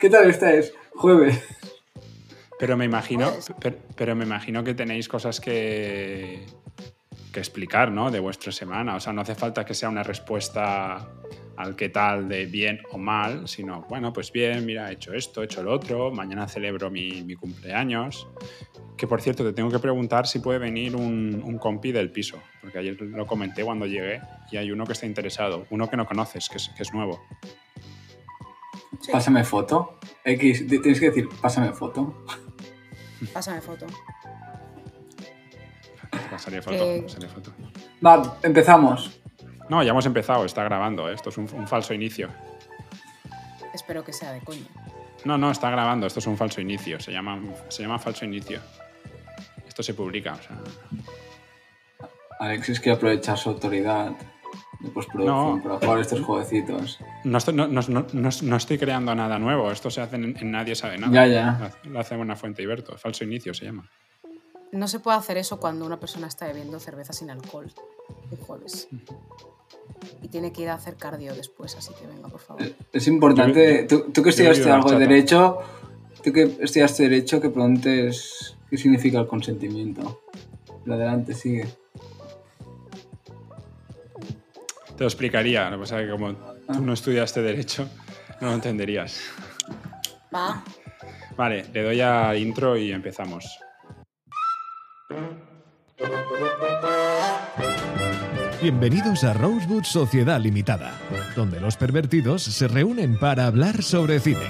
¿Qué tal estáis? Jueves. Pero me imagino, pero, pero me imagino que tenéis cosas que, que explicar, ¿no? De vuestra semana. O sea, no hace falta que sea una respuesta al qué tal de bien o mal, sino, bueno, pues bien, mira, he hecho esto, he hecho lo otro, mañana celebro mi, mi cumpleaños. Que por cierto, te tengo que preguntar si puede venir un, un, compi del piso, porque ayer lo comenté cuando llegué y hay uno que está interesado, uno que no conoces, que es, que es nuevo. Sí. Pásame foto. X, tienes que decir, pásame foto. Pásame foto. Pasaría foto, Eh, pasaría foto. Va, empezamos. No, ya hemos empezado, está grabando, ¿eh? esto es un, un falso inicio. Espero que sea de coña. No, no, está grabando, esto es un falso inicio, se llama, se llama falso inicio. Esto se publica, o sea... Alexis quiere aprovechar su autoridad de postproducción No. para jugar estos jueguecitos. No estoy, no, no- no- no- no estoy creando nada nuevo, esto se hace en, en Nadie Sabe Nada. Ya, ya. Lo, lo hace una fuente Iberto, falso inicio se llama. No se puede hacer eso cuando una persona está bebiendo cerveza sin alcohol un jueves. Y tiene que ir a hacer cardio después, así que venga, por favor. Es importante, tú, tú que yo he estudiaste algo de derecho, tú que estudiaste derecho, que preguntes qué significa el consentimiento. Pero adelante, sigue. Te lo explicaría, lo que pasa es que como tú no estudiaste Derecho, no lo entenderías. Va, Vale, le doy a intro y empezamos. Bienvenidos a Rosewood Sociedad Limitada, donde los pervertidos se reúnen para hablar sobre cine.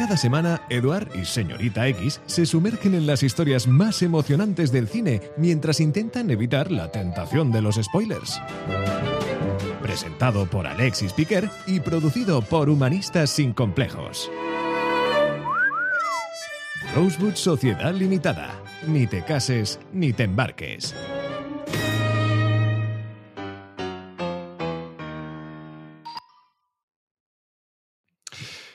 Cada semana, Eduard y Señorita X se sumergen en las historias más emocionantes del cine mientras intentan evitar la tentación de los spoilers. Presentado por Alexis Piquer y producido por Humanistas Sin Complejos. Rosewood Sociedad Limitada. Ni te cases ni te embarques.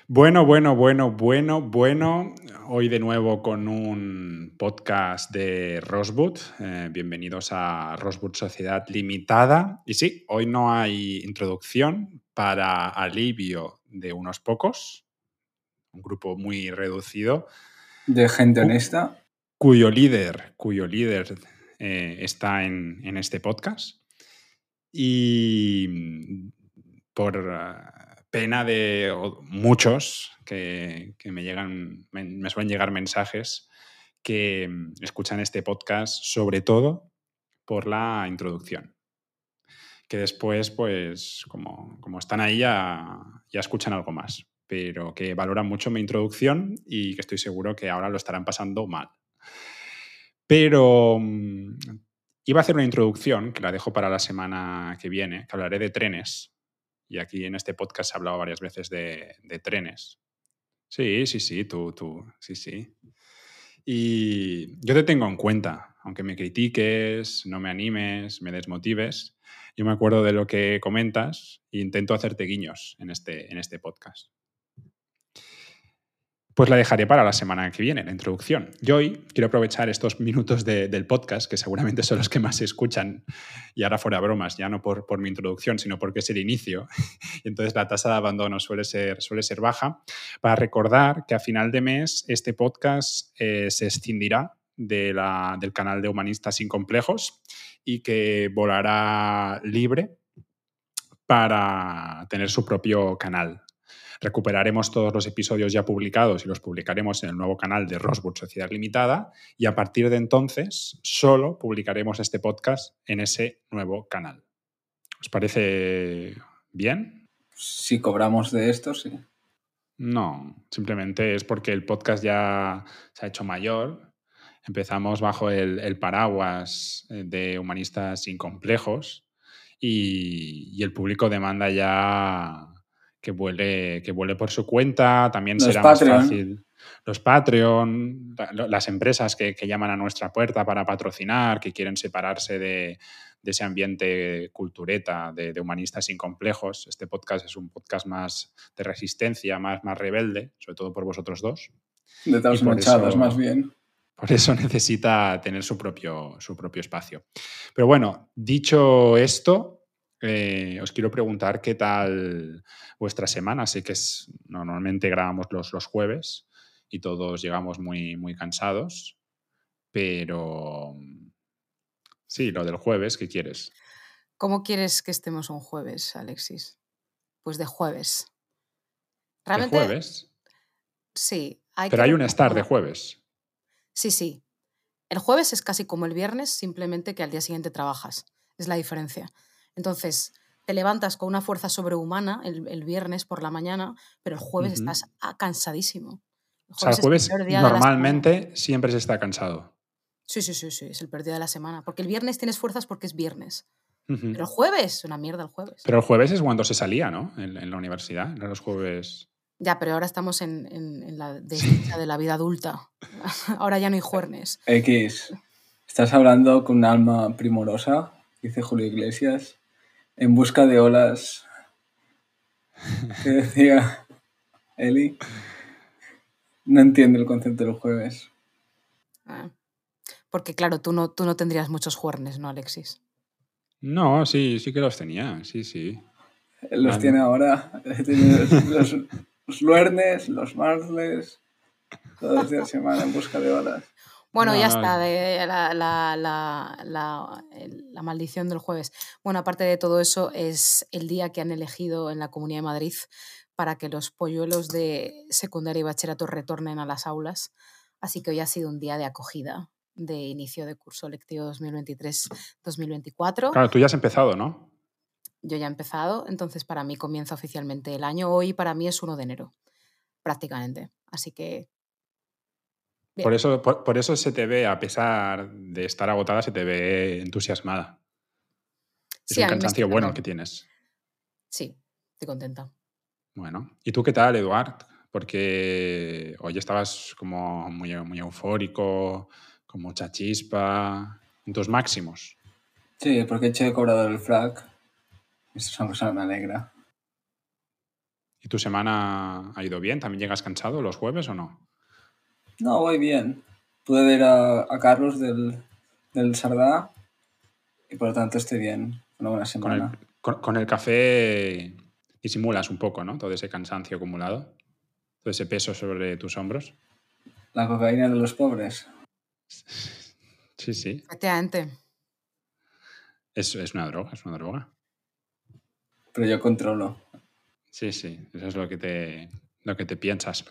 Bueno, bueno, bueno, bueno, bueno. Hoy de nuevo con un podcast de Rosewood. Eh, bienvenidos a Rosewood Sociedad Limitada. Y sí, hoy no hay introducción para alivio de unos pocos, un grupo muy reducido, De gente honesta. cuyo líder, cuyo líder eh, está en, en este podcast. Y mm, por pena de muchos que, me llegan, me, me suelen llegar mensajes que mm, escuchan este podcast, sobre todo por la introducción. Que después, pues, como, como están ahí, ya, ya escuchan algo más. Pero que valoran mucho mi introducción y que estoy seguro que ahora lo estarán pasando mal. Pero mm, iba a hacer una introducción, que la dejo para la semana que viene, que hablaré de trenes. Y aquí en este podcast he hablado varias veces de, de trenes. Sí, sí, sí, tú, tú, sí, sí. Y yo te tengo en cuenta, aunque me critiques, no me animes, me desmotives, yo me acuerdo de lo que comentas e intento hacerte guiños en este, en este podcast. Pues la dejaré para la semana que viene, la introducción. Yo hoy quiero aprovechar estos minutos de- del podcast, que seguramente son los que más se escuchan, y ahora fuera bromas, ya no por, por mi introducción, sino porque es el inicio, y entonces la tasa de abandono suele ser, suele ser baja, para recordar que a final de mes este podcast eh, se escindirá del canal de Humanistas Sin Complejos y que volará libre para tener su propio canal. Recuperaremos todos los episodios ya publicados y los publicaremos en el nuevo canal de Rosewood Sociedad Limitada y a partir de entonces solo publicaremos este podcast en ese nuevo canal. ¿Os parece bien? Si cobramos de esto, sí. No, simplemente es porque el podcast ya se ha hecho mayor. Empezamos bajo el, el paraguas eh, de humanistas sin complejos y, y el público demanda ya que vuele, que vuele por su cuenta. También Los será Patreon. más fácil. Los Patreon, la- las empresas que, que llaman a nuestra puerta para patrocinar, que quieren separarse de, de ese ambiente cultureta de, de humanistas sin complejos. Este podcast es un podcast más de resistencia, más, más rebelde, sobre todo por vosotros dos. De trasnochados, eso- más bien. Por eso necesita tener su propio, su propio espacio. Pero bueno, dicho esto, eh, os quiero preguntar qué tal vuestra semana. Sé que es, normalmente grabamos los, los jueves y todos llegamos muy, muy cansados, pero sí, lo del jueves, ¿qué quieres? ¿Cómo quieres que estemos un jueves, Alexis? Pues de jueves. ¿De jueves? sí. Hay Pero que hay un estar de jueves. Sí, sí. El jueves es casi como el viernes, simplemente que al día siguiente trabajas. Es la diferencia. Entonces, te levantas con una fuerza sobrehumana el, el viernes por la mañana, pero el jueves estás cansadísimo. O sea, el es jueves día de normalmente siempre se está cansado. Sí, sí, sí, sí, es el peor día de la semana. Porque el viernes tienes fuerzas porque es viernes. Pero el jueves, una mierda el jueves. Pero el jueves es cuando se salía, ¿no? En, en la universidad. Eran los jueves. Ya, pero ahora estamos en, en- en la desdicha de la vida adulta. ahora ya no hay juernes. X, estás hablando con un alma primorosa, dice Julio Iglesias, en busca de olas. ¿Qué decía Eli? No entiendo el concepto del jueves. Ah. Porque claro, tú no, tú no tendrías muchos juernes, ¿no, Alexis? No, sí, sí que los tenía. Sí, sí. Los Vale. tiene ahora. Tiene los, los, los luernes, los martes, todos los días de semana en busca de olas. Bueno, No, ya no, está, de la, la- la- maldición del jueves. Bueno, aparte de todo eso, es el día que han elegido en la Comunidad de Madrid para que los polluelos de secundaria y bachillerato retornen a las aulas. Así que hoy ha sido un día de acogida de inicio de curso lectivo 2023-2024. Claro, tú ya has empezado, ¿no? Yo ya he empezado, entonces para mí comienza oficialmente el año. Hoy para mí es 1 de enero, prácticamente. Así que. Por eso, por, por eso se te ve, a pesar de estar agotada, se te ve entusiasmada. Es sí, un cansancio bueno el que tienes. Sí, estoy contenta. Bueno, ¿y tú qué tal, Eduard? Porque hoy estabas como muy, muy eufórico, con mucha chispa, en tus máximos. Sí, porque he hecho de cobrador el frac. Esto es una cosa que me alegra. ¿Y tu semana ha ido bien? ¿También llegas cansado los jueves o no? No, voy bien. Pude ver a, a Carlos del, del Sardá y por lo tanto estoy bien. Una buena Con el, semana. con, con el café disimulas un poco, ¿no? Todo ese cansancio acumulado, todo ese peso sobre tus hombros. La cocaína de los pobres. Sí, sí. Efectivamente. Es, es una droga, es una droga. Pero yo controlo. Sí, sí, eso es lo que te, lo que te piensas.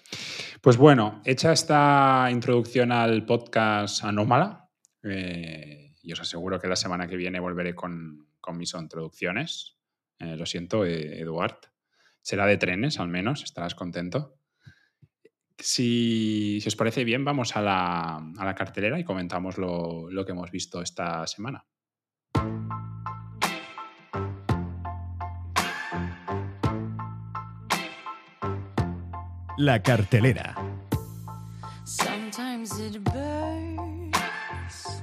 Pues bueno, hecha esta introducción al podcast Anómala, eh, y os aseguro que la semana que viene volveré con, con mis introducciones. Eh, lo siento, eh, Eduard. Será de trenes, al menos, estarás contento. Si, si os parece bien, vamos a la, a la cartelera y comentamos lo, lo que hemos visto esta semana. La cartelera. Sometimes it burns,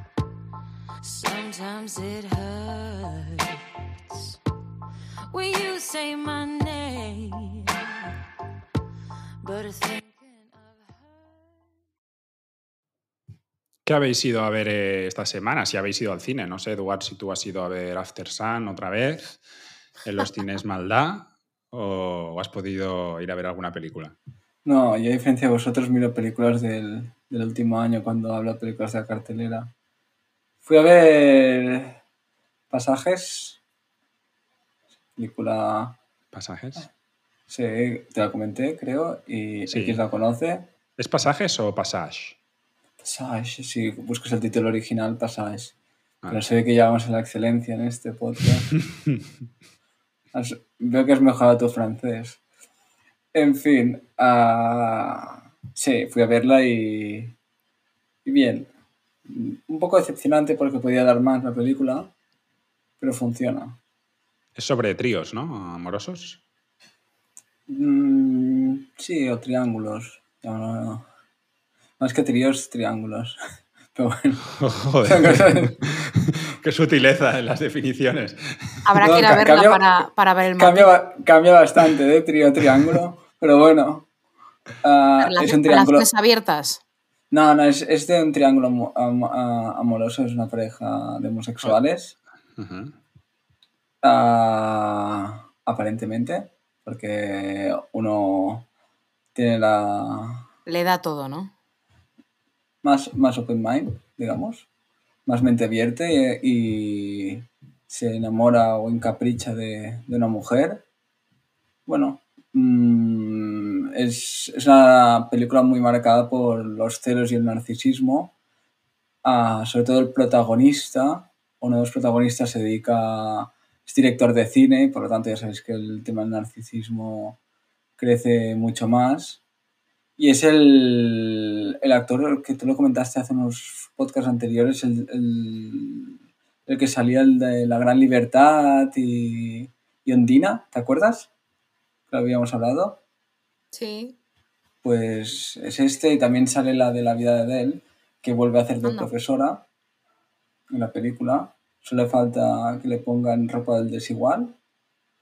sometimes it hurts. When you say my name, but. ¿Qué habéis ido a ver eh, esta semana? Si habéis ido al cine, no sé, Eduard, si tú has ido a ver After Sun otra vez, en los cines Maldá, o has podido ir a ver alguna película. No, yo a diferencia de vosotros miro películas del, del último año cuando hablo de películas de la cartelera. Fui a ver Pasajes. Película, ¿Pasajes? sí, te la comenté, creo, y Sí. X la conoce. ¿Es pasajes o passage? Passage, si buscas el título original, Passage. Ah. Pero ve que llegamos a la excelencia en este podcast. Veo que has mejorado tu francés. En fin, ah, sí, fui a verla y, y bien. Un poco decepcionante porque podía dar más la película, pero funciona. Es sobre tríos, ¿no? Amorosos. Mm, sí, o triángulos. No, no, no. Más que tríos, triángulos. Pero bueno. Joder. Qué sutileza en las definiciones. Habrá No, que ir a verla cambia- para, para ver el Cambia, ba- cambia bastante de trío a triángulo, pero bueno. Ah, es un triángulo. Abiertas. No, no, es, es de un triángulo amo- am- a- amoroso, es una pareja de homosexuales. Ah, aparentemente, porque uno tiene la Le da todo, ¿no? más, más open mind, digamos, más mente abierta y, y se enamora o encapricha de, de una mujer. Bueno, mm, es, es una película muy marcada por los celos y el narcisismo. Ah, sobre todo el protagonista, uno de los protagonistas se dedica, es director de cine, por lo tanto ya sabéis que el tema del narcisismo crece mucho más. Y es el, el actor que tú lo comentaste hace unos podcasts anteriores, el, el, el que salía el de La Gran Libertad y, y Ondina, ¿te acuerdas? Lo habíamos hablado. Sí. Pues es este y también sale la de la vida de él, que vuelve a hacer de Anda. profesora en la película. Solo le falta que le pongan ropa del desigual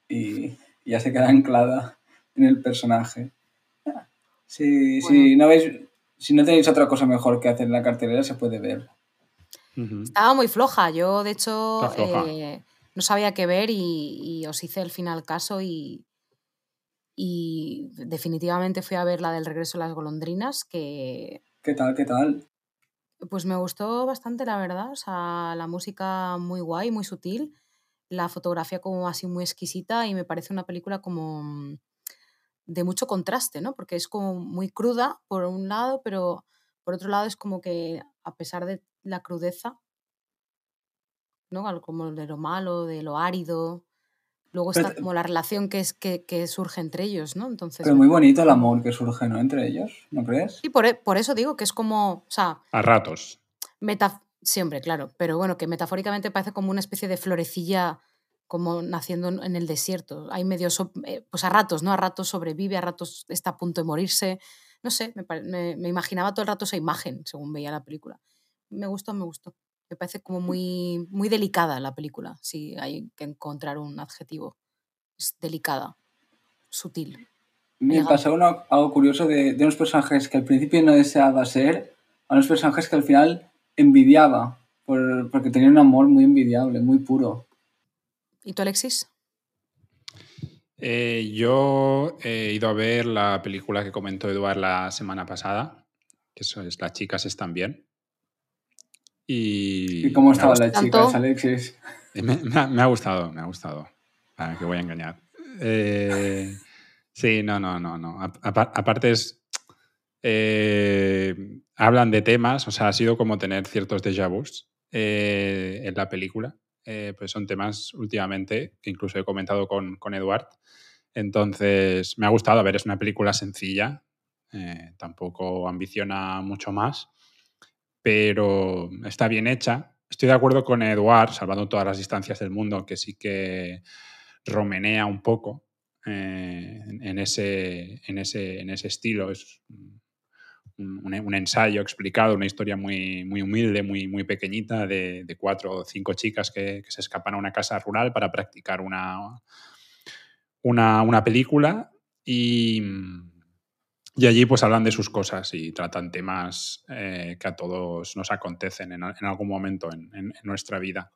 y, ya se queda anclada en el personaje. Si, si, no veis, si no tenéis otra cosa mejor que hacer en la cartelera, se puede ver. Estaba muy floja. Yo, de hecho, eh, no sabía qué ver y, y os hice el final caso y, y definitivamente fui a ver la del regreso de las golondrinas, que ¿Qué tal? ¿Qué tal? pues me gustó bastante, la verdad. O sea, la música muy guay, muy sutil, la fotografía como así muy exquisita y me parece una película como mm, de mucho contraste, ¿no? Porque es como muy cruda por un lado, pero por otro lado es como que a pesar de la crudeza, ¿no? Como de lo malo, de lo árido. Luego está te- como la relación que, es, que, que surge entre ellos, ¿no? Entonces, Pero muy bonito el amor que surge, ¿no? Entre ellos, ¿no crees? sí, por, e- por eso digo que es como, o sea, A ratos. Meta siempre, claro, pero bueno, que metafóricamente parece como una especie de florecilla como naciendo en el desierto. Hay medio, so- eh, pues a ratos, ¿no? A ratos sobrevive, a ratos está a punto de morirse. No sé, me, me- me imaginaba todo el rato esa imagen según veía la película. Me gustó, me gustó. Me parece como muy, muy delicada la película, si hay que encontrar un adjetivo. Es delicada, sutil. Me pasó uno- algo curioso de, de unos personajes que al principio no deseaba ser, a unos personajes que al final envidiaba, por- porque tenían un amor muy envidiable, muy puro. ¿Y tú, Alexis? Eh, yo he ido a ver la película que comentó Eduard la semana pasada, que eso es Las chicas están bien. Y, ¿Y cómo estaba la chica, Alexis? Me, me ha, me ha gustado, me ha gustado. Para que voy a engañar. Eh, sí, no, no, no, no. A- aparte es... eh, hablan de temas, o sea, ha sido como tener ciertos déjà vus eh, en la película. Eh, pues son temas últimamente que incluso he comentado con, con Eduard. Entonces, me ha gustado. A ver, es una película sencilla, eh, tampoco ambiciona mucho más, pero está bien hecha. Estoy de acuerdo con Eduard, salvando todas las distancias del mundo, que sí que romenea un poco eh, en, ese, en, ese, en ese estilo. Es un, ensayo explicado, una historia muy, muy humilde, muy, muy pequeñita, de, cuatro o cinco chicas que, que se escapan a una casa rural para practicar una, una, una película y, y allí pues hablan de sus cosas y tratan temas eh, que a todos nos acontecen en, algún momento en, nuestra vida.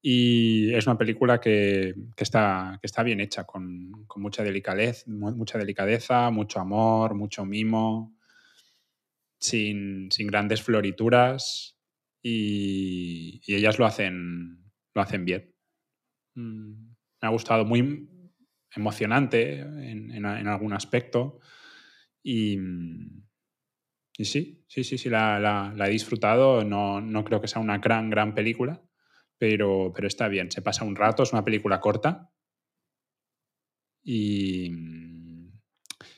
Y es una película que, está, que está bien hecha, con, mucha, delicadez, mu- mucha delicadeza, mucho amor, mucho mimo, sin, sin grandes florituras y, y ellas lo hacen, lo hacen bien. Mm, Me ha gustado, muy emocionante en algún aspecto y, y sí, sí, sí, sí, la, la- he disfrutado. No, no creo que sea una gran, gran película, pero, pero está bien. Se pasa un rato, es una película corta. Y,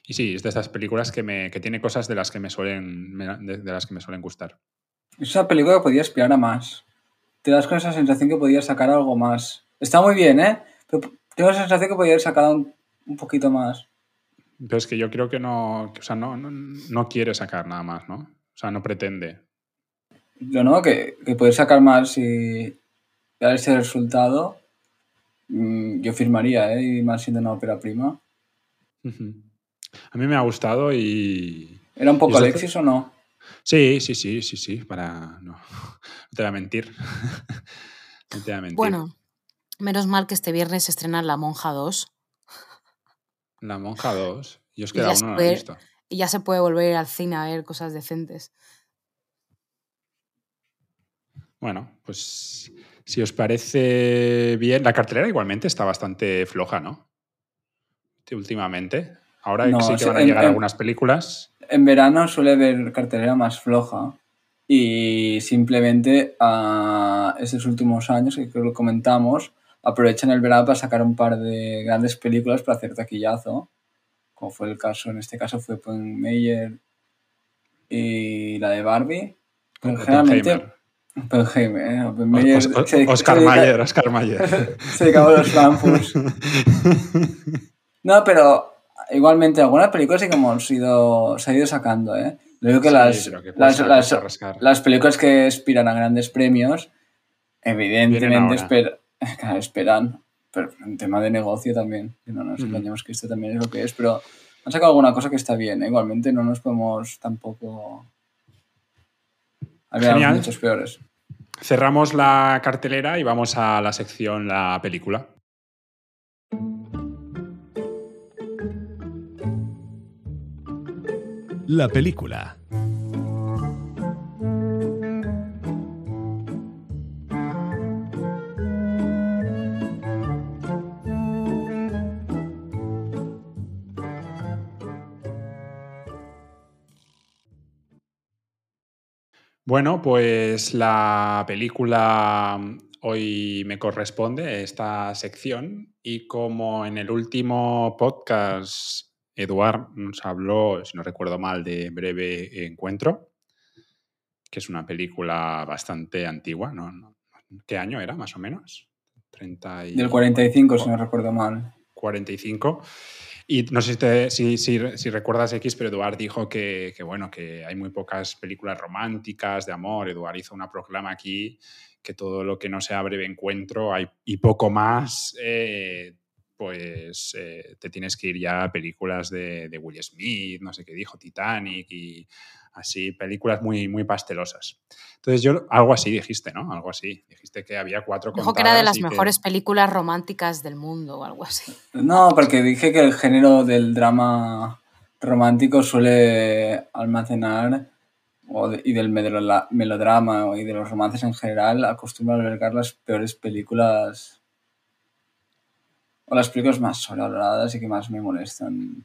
y sí, es de estas películas que, me, que tiene cosas de las que me suelen, de las que me suelen gustar. Es una película que podía aspirar a más. Te das con esa sensación que podía sacar algo más. Está muy bien, ¿eh? Pero tengo la sensación que podía haber sacado un, un poquito más. Pero es que yo creo que no, o sea, no, no, no quiere sacar nada más, ¿no? O sea, no pretende. Yo no, que, que poder sacar más y dar ese resultado, mm, yo firmaría, ¿eh? Y más siendo una ópera prima. A mí me ha gustado y... ¿Era un ¿Y poco hace- Alexis o no? Sí, sí, sí, sí, sí, para... No, no te voy a mentir. no te voy a mentir. Bueno, Menos mal que este viernes se estrena La Monja 2 La Monja 2. Yo es que Y la ya se 1 no la puede- he visto. y ya se puede volver al cine a ver cosas decentes. Bueno, pues si os parece bien, la cartelera igualmente está bastante floja, ¿no? Últimamente. Ahora No, sí que van a en- llegar en- algunas películas. En verano suele haber cartelera más floja y simplemente a estos últimos años, que creo que lo comentamos, aprovechan el verano para sacar un par de grandes películas para hacer taquillazo, como fue el caso, en este caso fue Meyer y la de Barbie. Pero generalmente... ¿eh? Se Oscar se dedica- Mayer, Oscar Mayer. se dedicaba a los Frankfurts. No, pero igualmente algunas películas sí que hemos ido, se ha ido sacando, ¿eh? Lo digo que Sí, las, que las, las- las películas que aspiran a grandes premios, evidentemente esper- claro, esperan, pero en tema de negocio también, que no nos engañemos que esto también es lo que es, pero han sacado alguna cosa que está bien, ¿eh? igualmente no nos podemos tampoco... Había Genial. muchos peores. Cerramos la cartelera y vamos a la sección La película. La película. Bueno, pues la película mm, hoy me corresponde esta sección y como en el último podcast Eduard nos habló, si no recuerdo mal, de Breve Encuentro, que es una película bastante antigua, ¿no? ¿Qué año era más o menos? 30 y... Del 45, si no recuerdo mal. 45. Y no sé si, te- si, si- si recuerdas X, pero Eduard dijo que, que, bueno, que hay muy pocas películas románticas de amor. Eduard hizo una proclama aquí que todo lo que no sea breve encuentro hay, y poco más, eh, pues eh, te tienes que ir ya a películas de, de Will Smith, no sé qué dijo, Titanic y así, películas muy, muy pastelosas. Entonces yo, algo así dijiste, ¿no? Algo así. Dijiste que había cuatro Dijo que era de las que- mejores películas románticas del mundo o algo así. No, porque dije que el género del drama romántico suele almacenar, o de- y del melodrama y de los romances en general, acostumbra a albergar las peores películas o las películas más sobrevaloradas y que más me molestan.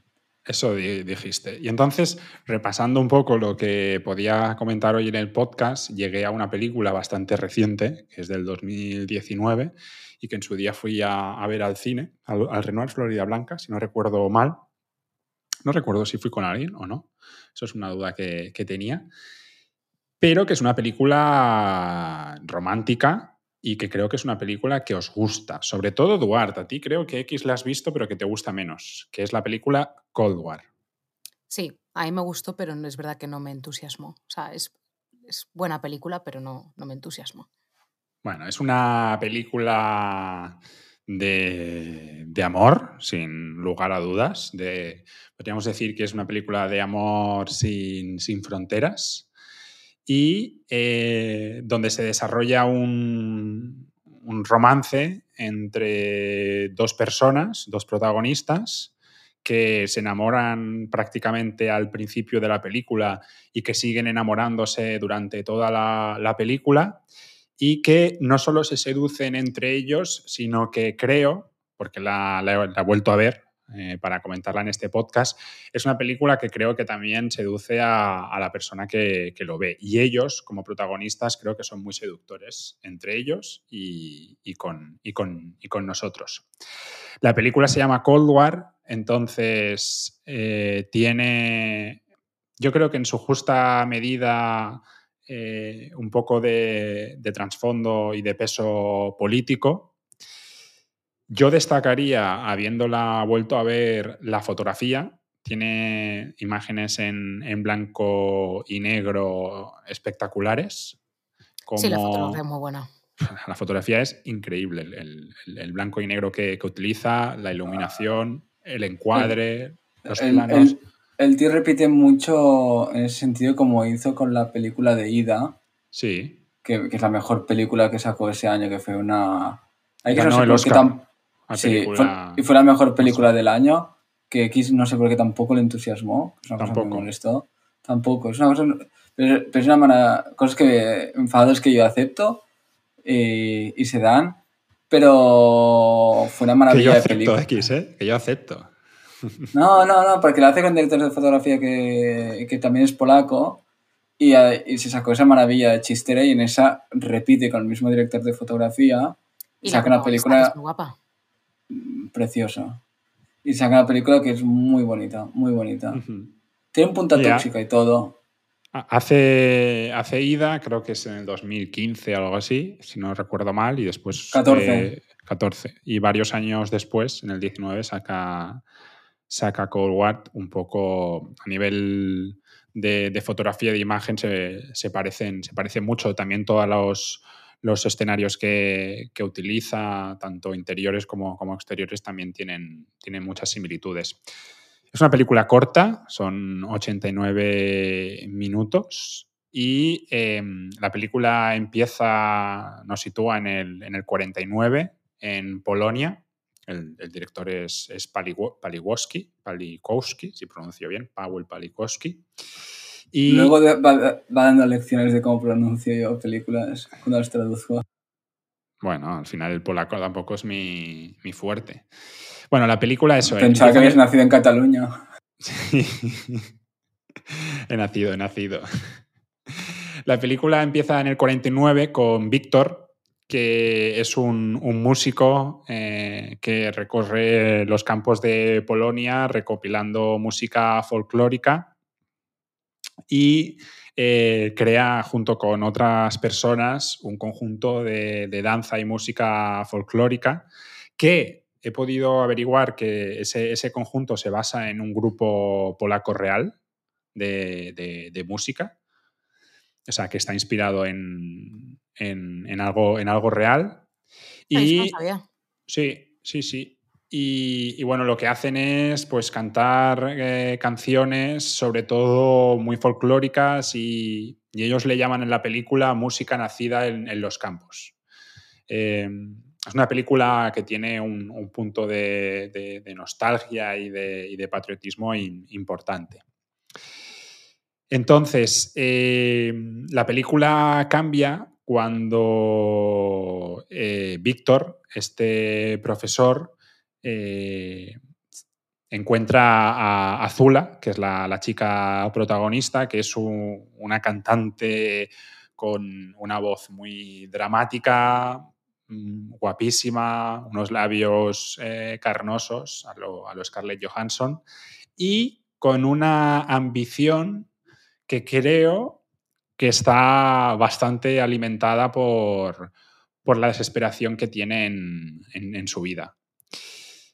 Eso di- dijiste. Y entonces, repasando un poco lo que podía comentar hoy en el podcast, llegué a una película bastante reciente, que es del 2019, y que en su día fui a, a ver al cine, al, al Renoir Florida Blanca, si no recuerdo mal. No recuerdo si fui con alguien o no. Eso es una duda que, que tenía. Pero que es una película romántica y que creo que es una película que os gusta. Sobre todo, Duarte, a ti creo que X la has visto, pero que te gusta menos, que es la película Cold War. Sí, a mí me gustó, pero no es verdad que no me entusiasmó. O sea, es, es buena película, pero no, no me entusiasmó. Bueno, es una película de, de amor, sin lugar a dudas. De, podríamos decir que es una película de amor sin, sin fronteras y eh, donde se desarrolla un, un romance entre dos personas, dos protagonistas, que se enamoran prácticamente al principio de la película y que siguen enamorándose durante toda la, la película y que no solo se seducen entre ellos, sino que creo, porque la, he- vuelto a ver eh, para comentarla en este podcast, es una película que creo que también seduce a, la persona que, lo ve. Y ellos, como protagonistas, creo que son muy seductores entre ellos y con, y, con, y con nosotros. La película se llama Cold War, entonces eh, tiene, yo creo que en su justa medida eh, un poco de, de trasfondo y de peso político. Yo destacaría, habiéndola vuelto a ver, la fotografía. Tiene imágenes en, en blanco y negro espectaculares. Sí, la fotografía es muy buena. la fotografía es increíble. El, el- el blanco y negro que, que utiliza, la iluminación, el encuadre, los El, planos. el- el tío repite mucho en ese sentido como hizo con la película de Ida, Sí, que, que es la mejor película que sacó ese año, que fue una, Hay que Ganó no sé el Oscar a Sí, fue- película- y fue la mejor película del año, que X no sé por qué tampoco le entusiasmó, es una cosa que Tampoco. me molestó. Tampoco, es una cosa, pero, pero es una mala, cosas que, enfados que yo acepto y, y se dan, pero fue una Que yo maravilla de acepto, película. X, ¿eh? Que yo acepto. No, no, no, porque lo hace con director de fotografía que, que también es polaco y, y se sacó esa maravilla de chistera y en esa repite con el mismo director de fotografía Y la saca una película es muy guapa. preciosa. Y saca una película que es muy bonita, muy bonita. Tiene un punto Ya. tóxica y todo. Ha- Hace, hace ida, creo que es en el 2015 o algo así, si no recuerdo mal, y después... 14. eh, 14. Y varios años después, en el 19, saca, saca Cold War un poco a nivel de, de fotografía de imagen se, se parecen, se parecen mucho. También todos los, los escenarios que, que utiliza, tanto interiores como, como exteriores, también tienen, tienen muchas similitudes. Es una película corta, son 89 minutos y eh, la película empieza, nos sitúa en el, en el 49, en Polonia. El, el director es, es Paliwo- Paliwoski, Palikowski, si pronuncio bien, Paweł Palikowski. Y Luego de- va, va dando lecciones de cómo pronuncio yo películas cuando las traduzco. bueno, al final el polaco tampoco es mi, mi fuerte. Bueno, la película eso. Pensaba que habías nacido en Cataluña. Sí. he nacido, he nacido. La película empieza en el 49 con Víctor, que es un, un músico eh, que recorre los campos de Polonia recopilando música folclórica y eh, crea junto con otras personas un conjunto de, de danza y música folclórica que he podido averiguar que ese, ese conjunto se basa en un grupo polaco real de, de- de música. O sea, que está inspirado en, en- en algo, en algo real. Ay, no Y sabía. sí, sí, sí. Y, y bueno, lo que hacen es pues cantar eh, canciones, sobre todo muy folclóricas, y, y ellos le llaman en la película música nacida en, en los campos. Eh, es una película que tiene un, un punto de, nostalgia y de, patriotismo importante. Entonces, eh, la película cambia cuando eh, Víctor, este profesor, eh, encuentra a Azula, que es la, chica protagonista, que es un- una cantante con una voz muy dramática, guapísima, unos labios eh, carnosos a lo, Scarlett Johansson y con una ambición que creo que está bastante alimentada por, por la desesperación que tiene en, su vida.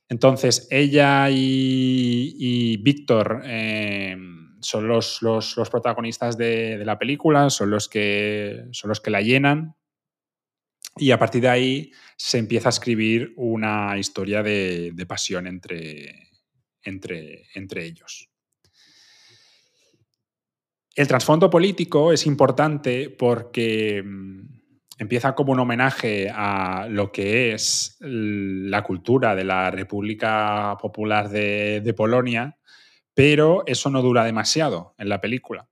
Entonces, ella y, Víctor eh, son los, los- los protagonistas de, de la película, son los, que, son los que la llenan. Y a partir de ahí se empieza a escribir una historia de, pasión entre, entre, entre ellos. El trasfondo político es importante porque mm, empieza como un homenaje a lo que es la cultura de la República Popular de Polonia, pero eso no dura demasiado en la película.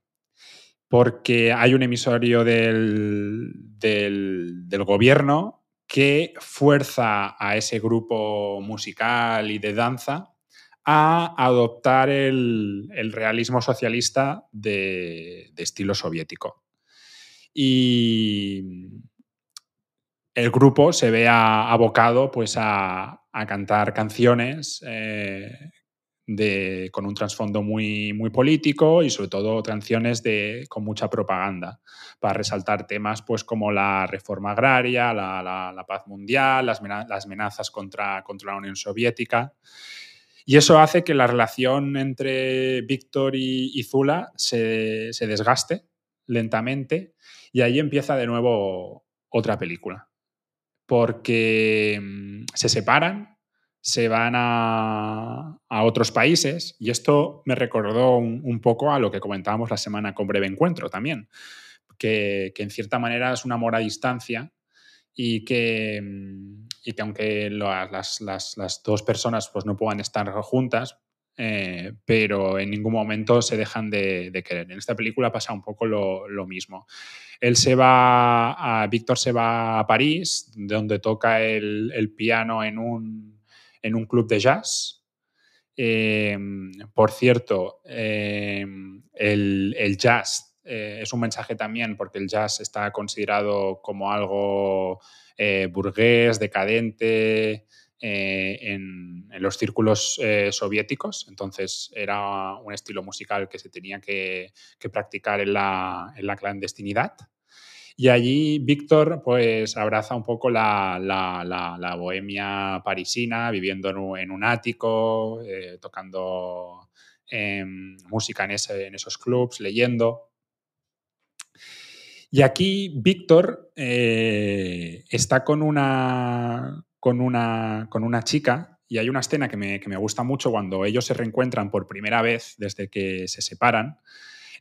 Porque hay un emisorio del, del- gobierno que fuerza a ese grupo musical y de danza a adoptar el, realismo socialista de, estilo soviético. Y el grupo se ve abocado pues, a, a cantar canciones eh, de, con un trasfondo muy, muy político y sobre todo canciones de, con mucha propaganda para resaltar temas pues, como la reforma agraria, la, la- paz mundial, las amenazas contra, contra la Unión Soviética. Y eso hace que la relación entre Víctor y, y Zula se, se desgaste lentamente y ahí empieza de nuevo otra película. Porque mm, se separan, se van a, a otros países y esto me recordó un, poco a lo que comentábamos la semana con Breve Encuentro también, que, que en cierta manera es un amor a distancia y que, y que aunque las, las- las dos personas pues, no puedan estar juntas, eh, pero en ningún momento se dejan de, de querer. En esta película pasa un poco lo, lo mismo. Él se va, a, Víctor se va a París, donde toca el, el piano en un, en un club de jazz. Eh, por cierto, eh, el, jazz eh, es un mensaje también porque el jazz está considerado como algo burgués, decadente, en, los círculos soviéticos. Entonces era un estilo musical que se tenía que, practicar en la clandestinidad. Y allí Víctor pues abraza un poco la, la- la- bohemia parisina, viviendo en un, ático, eh, tocando em, música en, ese- en esos clubs, leyendo. Y aquí Víctor eh, está con una, con, una, con una chica y hay una escena que me, que me gusta mucho cuando ellos se reencuentran por primera vez desde que se separan.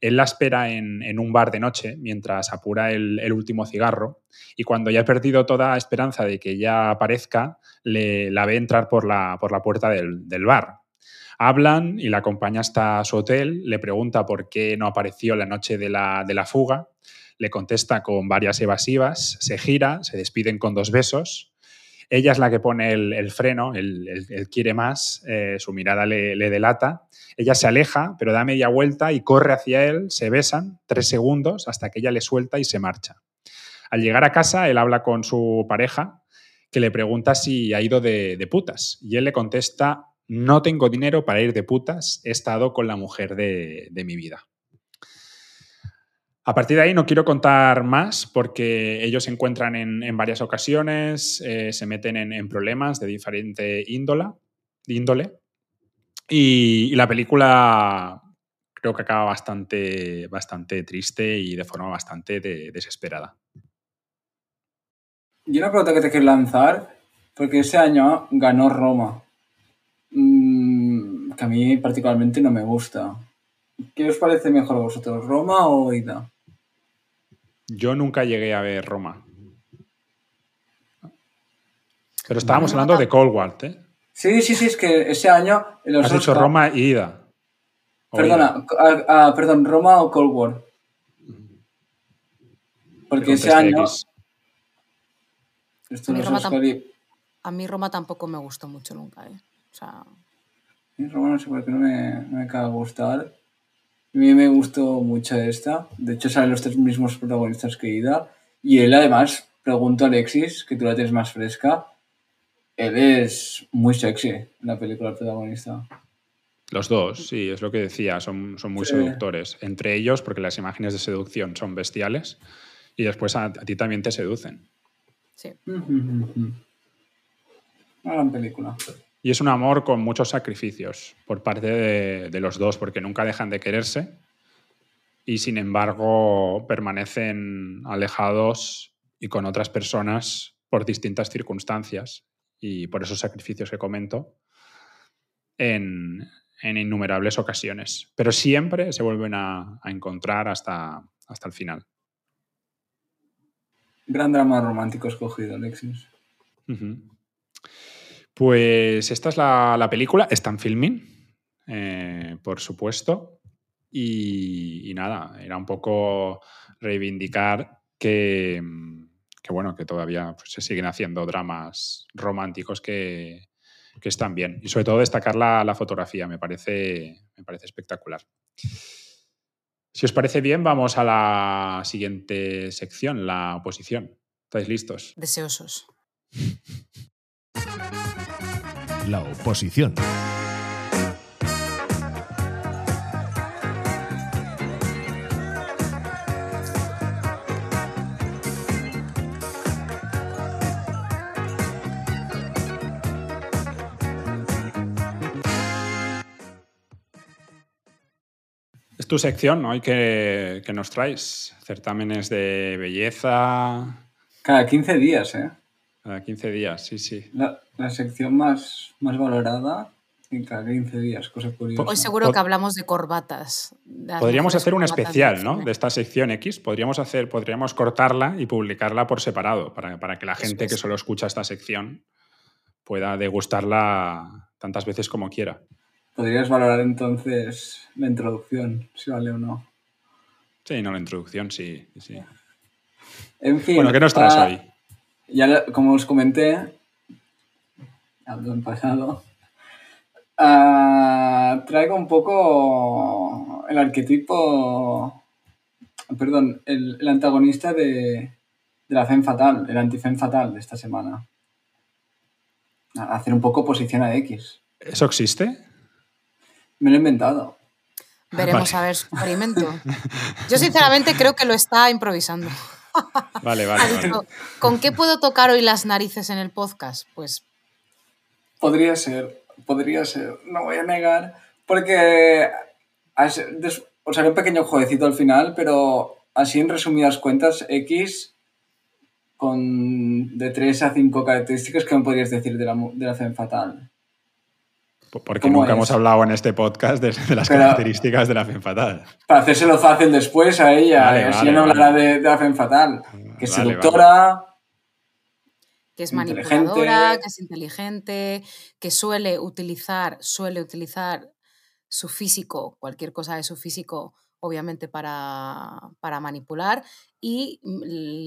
Él la espera en, un bar de noche mientras apura el, el último cigarro y cuando ya ha perdido toda esperanza de que ella aparezca, le, la ve entrar por la, por la puerta del, del bar. Hablan y la acompaña hasta su hotel, le pregunta por qué no apareció la noche de la, de la fuga, le contesta con varias evasivas, se gira, se despiden con dos besos. Ella es la que pone el, freno, él, quiere más, eh, su mirada le, delata. Ella se aleja, pero da media vuelta y corre hacia él, se besan tres segundos hasta que ella le suelta y se marcha. Al llegar a casa, él habla con su pareja, que le pregunta si ha ido de, putas. Y él le contesta, no tengo dinero para ir de putas, he estado con la mujer de mi vida. A partir de ahí no quiero contar más porque ellos se encuentran en, en varias ocasiones, eh, se meten en, en problemas de diferente índola, índole y, la película creo que acaba bastante, bastante triste y de forma bastante de- desesperada. Y una pregunta que te quiero lanzar, porque ese año ganó Roma, Mm, que a mí particularmente no me gusta. ¿Qué os parece mejor a vosotros, Roma o Ida? Yo nunca llegué a ver Roma. Pero estábamos hablando de War, ¿eh? Sí, sí, sí, es que ese año... los Has dicho Oscar- Roma y Ida. Perdona, ah, ah, perdón, Roma o Cold War. Porque ese Conteste año... Esto A mí Roma Oscar y- A mí Roma tampoco me gustó mucho nunca, ¿eh? O sea, Y Roma no sé por qué no me, no me acaba de gustar. A mí me gustó mucho esta. De hecho, salen los tres mismos protagonistas que Ida. Y él, además, pregunto a Alexis, que tú la tienes más fresca. Él es muy sexy en la película el protagonista. Los dos, sí, es lo que decía, son, son muy Sí. seductores. Entre ellos, porque las imágenes de seducción son bestiales, y después a, a ti también te seducen. sí. Una gran película. Y es un amor con muchos sacrificios por parte de, de los dos, porque nunca dejan de quererse y sin embargo permanecen alejados y con otras personas por distintas circunstancias y por esos sacrificios que comento en, en innumerables ocasiones. Pero siempre se vuelven a, a encontrar hasta, hasta el final. Gran drama romántico escogido, Alexis. Pues esta es la, la película, está en filming, eh, por supuesto. Y, y nada, era un poco reivindicar que, que, bueno, que todavía pues, se siguen haciendo dramas románticos que, que están bien. Y sobre todo destacar la, la fotografía, me parece, me parece espectacular. Si os parece bien, vamos a la siguiente sección, la oposición. ¿Estáis listos? Deseosos. La oposición. Es tu sección hoy que, que nos traes. Certámenes de belleza. Cada 15 días, ¿eh? Cada 15 días, sí, sí. La, la sección más, más valorada Sí, cada 15 días, cosa curiosa. Hoy seguro que hablamos de corbatas. de Podríamos hacer un especial, ¿no? De esta sección X. Podríamos hacer, podríamos cortarla y publicarla por separado para, para que la gente que solo escucha esta sección pueda degustarla tantas veces como quiera. Podrías valorar entonces la introducción, si vale o no. Sí, no la introducción, sí. sí. En fin. Bueno, ¿qué nos traes ah, hoy? Ya, como os comenté, en pasado, ah, traigo un poco el arquetipo, perdón, el, el antagonista de, de la Femme Fatal, el anti-Femme Fatal de esta semana. A- Hacer un poco posición a X. ¿Eso existe? Me lo he inventado. Veremos Vale. a ver su experimento. Yo sinceramente creo que lo está improvisando. Vale, Ha vale, ¿con qué puedo tocar hoy las narices en el podcast? Pues Podría ser, podría ser, no voy a negar, porque os haré un pequeño jueguecito al final, pero así en resumidas cuentas, X con de 3 a 5 características que me podrías decir de la, de la Femme Fatal. Porque ¿Cómo nunca es? hemos hablado en este podcast de, de las Pero- características de la Femme Fatal. Para hacérselo fácil después a ella, Vale, así vale, no vale. hablará de, de la Femme Fatal. Que es Vale, seductora, que es manipuladora, que es inteligente, que suele utilizar, suele utilizar su físico, cualquier cosa de su físico, obviamente para, para manipular. Y mm,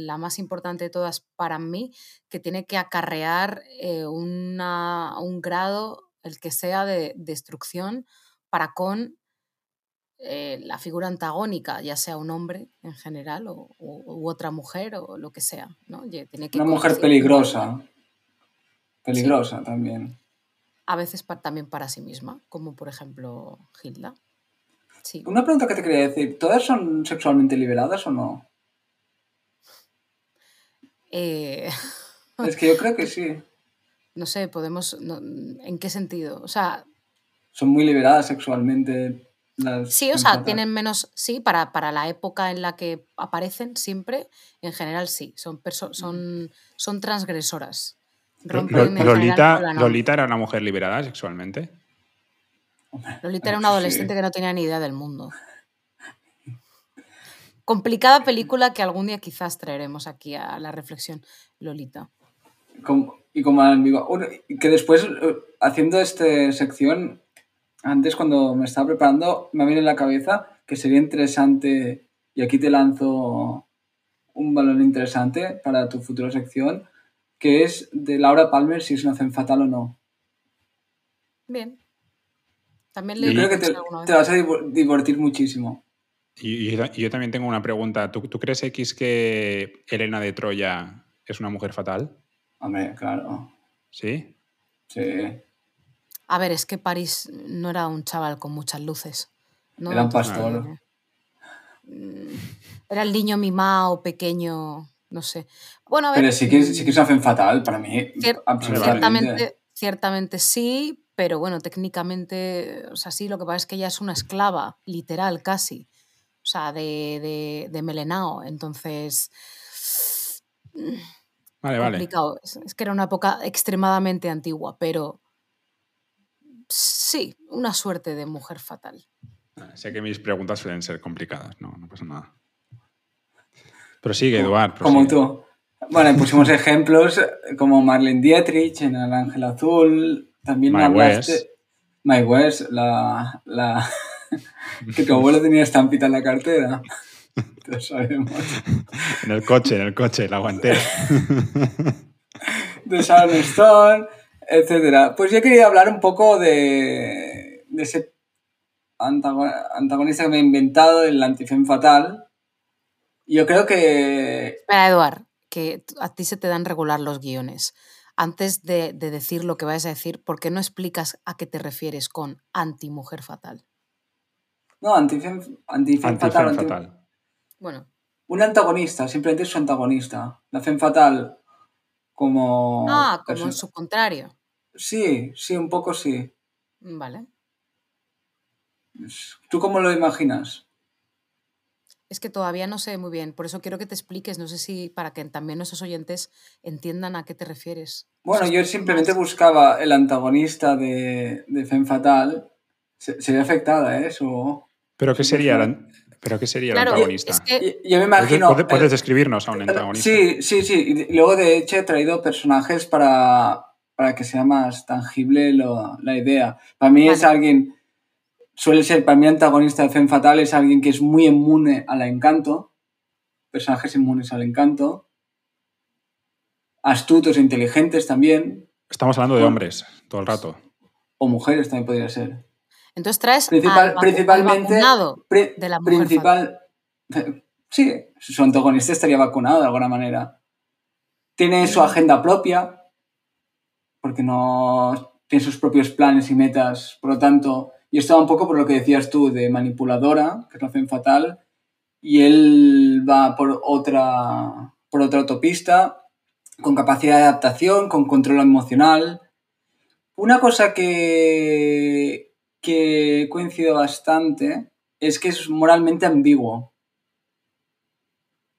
la más importante de todas para mí, que tiene que acarrear eh, una- un grado, el que sea, de destrucción para con eh, la figura antagónica, ya sea un hombre en general o, o- u otra mujer o lo que sea. ¿no? Oye, tiene que una mujer peligrosa. Peligrosa también. a veces pa- también para sí misma, como por ejemplo Hilda. Sí. Una pregunta que te quería decir, ¿todas son sexualmente liberadas o no? Eh, Es que yo creo que sí. no sé, podemos. no- ¿En qué sentido? O sea, Son muy liberadas sexualmente. Las sí, o sea, tienen menos. Sí, para, para la época en la que aparecen siempre, en general sí, son, son, son transgresoras. Rompen Lo- en general Lolita. Lolita era una mujer liberada sexualmente. Lolita era una Sí. adolescente que no tenía ni idea del mundo. Complicada película que algún día quizás traeremos aquí a la reflexión, Lolita. Como- y como amigo. Que después, eh, haciendo esta sección, antes cuando me estaba preparando, me viene en la cabeza que sería interesante, y aquí te lanzo un balón interesante para tu futura sección, que es de Laura Palmer si es una femme fatal o no. Bien. También Yo le creo que te, te vas a div- divertir muchísimo. Y, y yo- y yo también tengo una pregunta. ¿Tú, tú crees, X, que Elena de Troya es una mujer fatal? Hombre, claro. ¿Sí? Sí. A ver, es que París no era un chaval con muchas luces. ¿no? Era un pastor. mm, Era el niño mimado, pequeño, no sé. Bueno, a ver. Pero sí que, sí que es una femme fatal para mí. cier- ciertamente, ciertamente sí, pero bueno, técnicamente, o sea, sí, lo que pasa es que ella es una esclava, literal, casi. O sea, de, de, de Melenao. Entonces. mm, Vale, vale. complicado. Es, es que era una época extremadamente antigua, pero sí, una suerte de mujer fatal. Sé que mis preguntas suelen ser complicadas, no, no pasa nada. Pero sigue, Eduard. Como prosigue. tú. Bueno, pusimos ejemplos como Marlene Dietrich en El Ángel Azul. También My hablaste. West. My West, la. la que tu abuelo tenía estampita en la cartera. Lo sabemos. En el coche, en el coche, la guantera. De Sharon Stone, etcétera. Pues yo quería hablar un poco de, de ese antago- antagonista que me he inventado, el antifem fatal. Yo creo que Espera, Eduard, que a ti se te dan regular los guiones. Antes de, de decir lo que vayas a decir, ¿por qué no explicas a qué te refieres con anti-mujer fatal? No, antifem, antifem Antifem fatal. anti- fatal. Bueno, Un antagonista, simplemente es su antagonista. La fem fatal como... ah, como su contrario. Sí, sí, un poco sí. Vale. ¿Tú cómo lo imaginas? Es que todavía no sé muy bien, por eso quiero que te expliques, no sé si para que también nuestros oyentes entiendan a qué te refieres. Bueno, yo simplemente más. buscaba el antagonista de, de Femme Fatal. Se, se ve afectada, ¿eh? Su, ¿Pero qué sería el, ¿pero qué sería el antagonista? es que Y- Yo me ¿Puedes, imagino. puedes- puedes describirnos a un antagonista? sí, sí, sí. Y luego, de hecho, he traído personajes para, para que sea más tangible lo- la idea. Para mí es alguien. Suele ser, para mí, antagonista de Femme Fatal es alguien que es muy inmune al encanto. Personajes inmunes al encanto. Astutos e inteligentes también. Estamos hablando de hombres todo el rato. O mujeres también podría ser. entonces traes Principal- al, vacu- al principalmente de la mujer principal sí su antagonista estaría vacunado de alguna manera tiene su agenda propia porque no tiene sus propios planes y metas por lo tanto y esto va un poco por lo que decías tú de manipuladora que es la Femme fatal y él va por otra por otra autopista con capacidad de adaptación con control emocional una cosa que, que coincido bastante es que es moralmente ambiguo.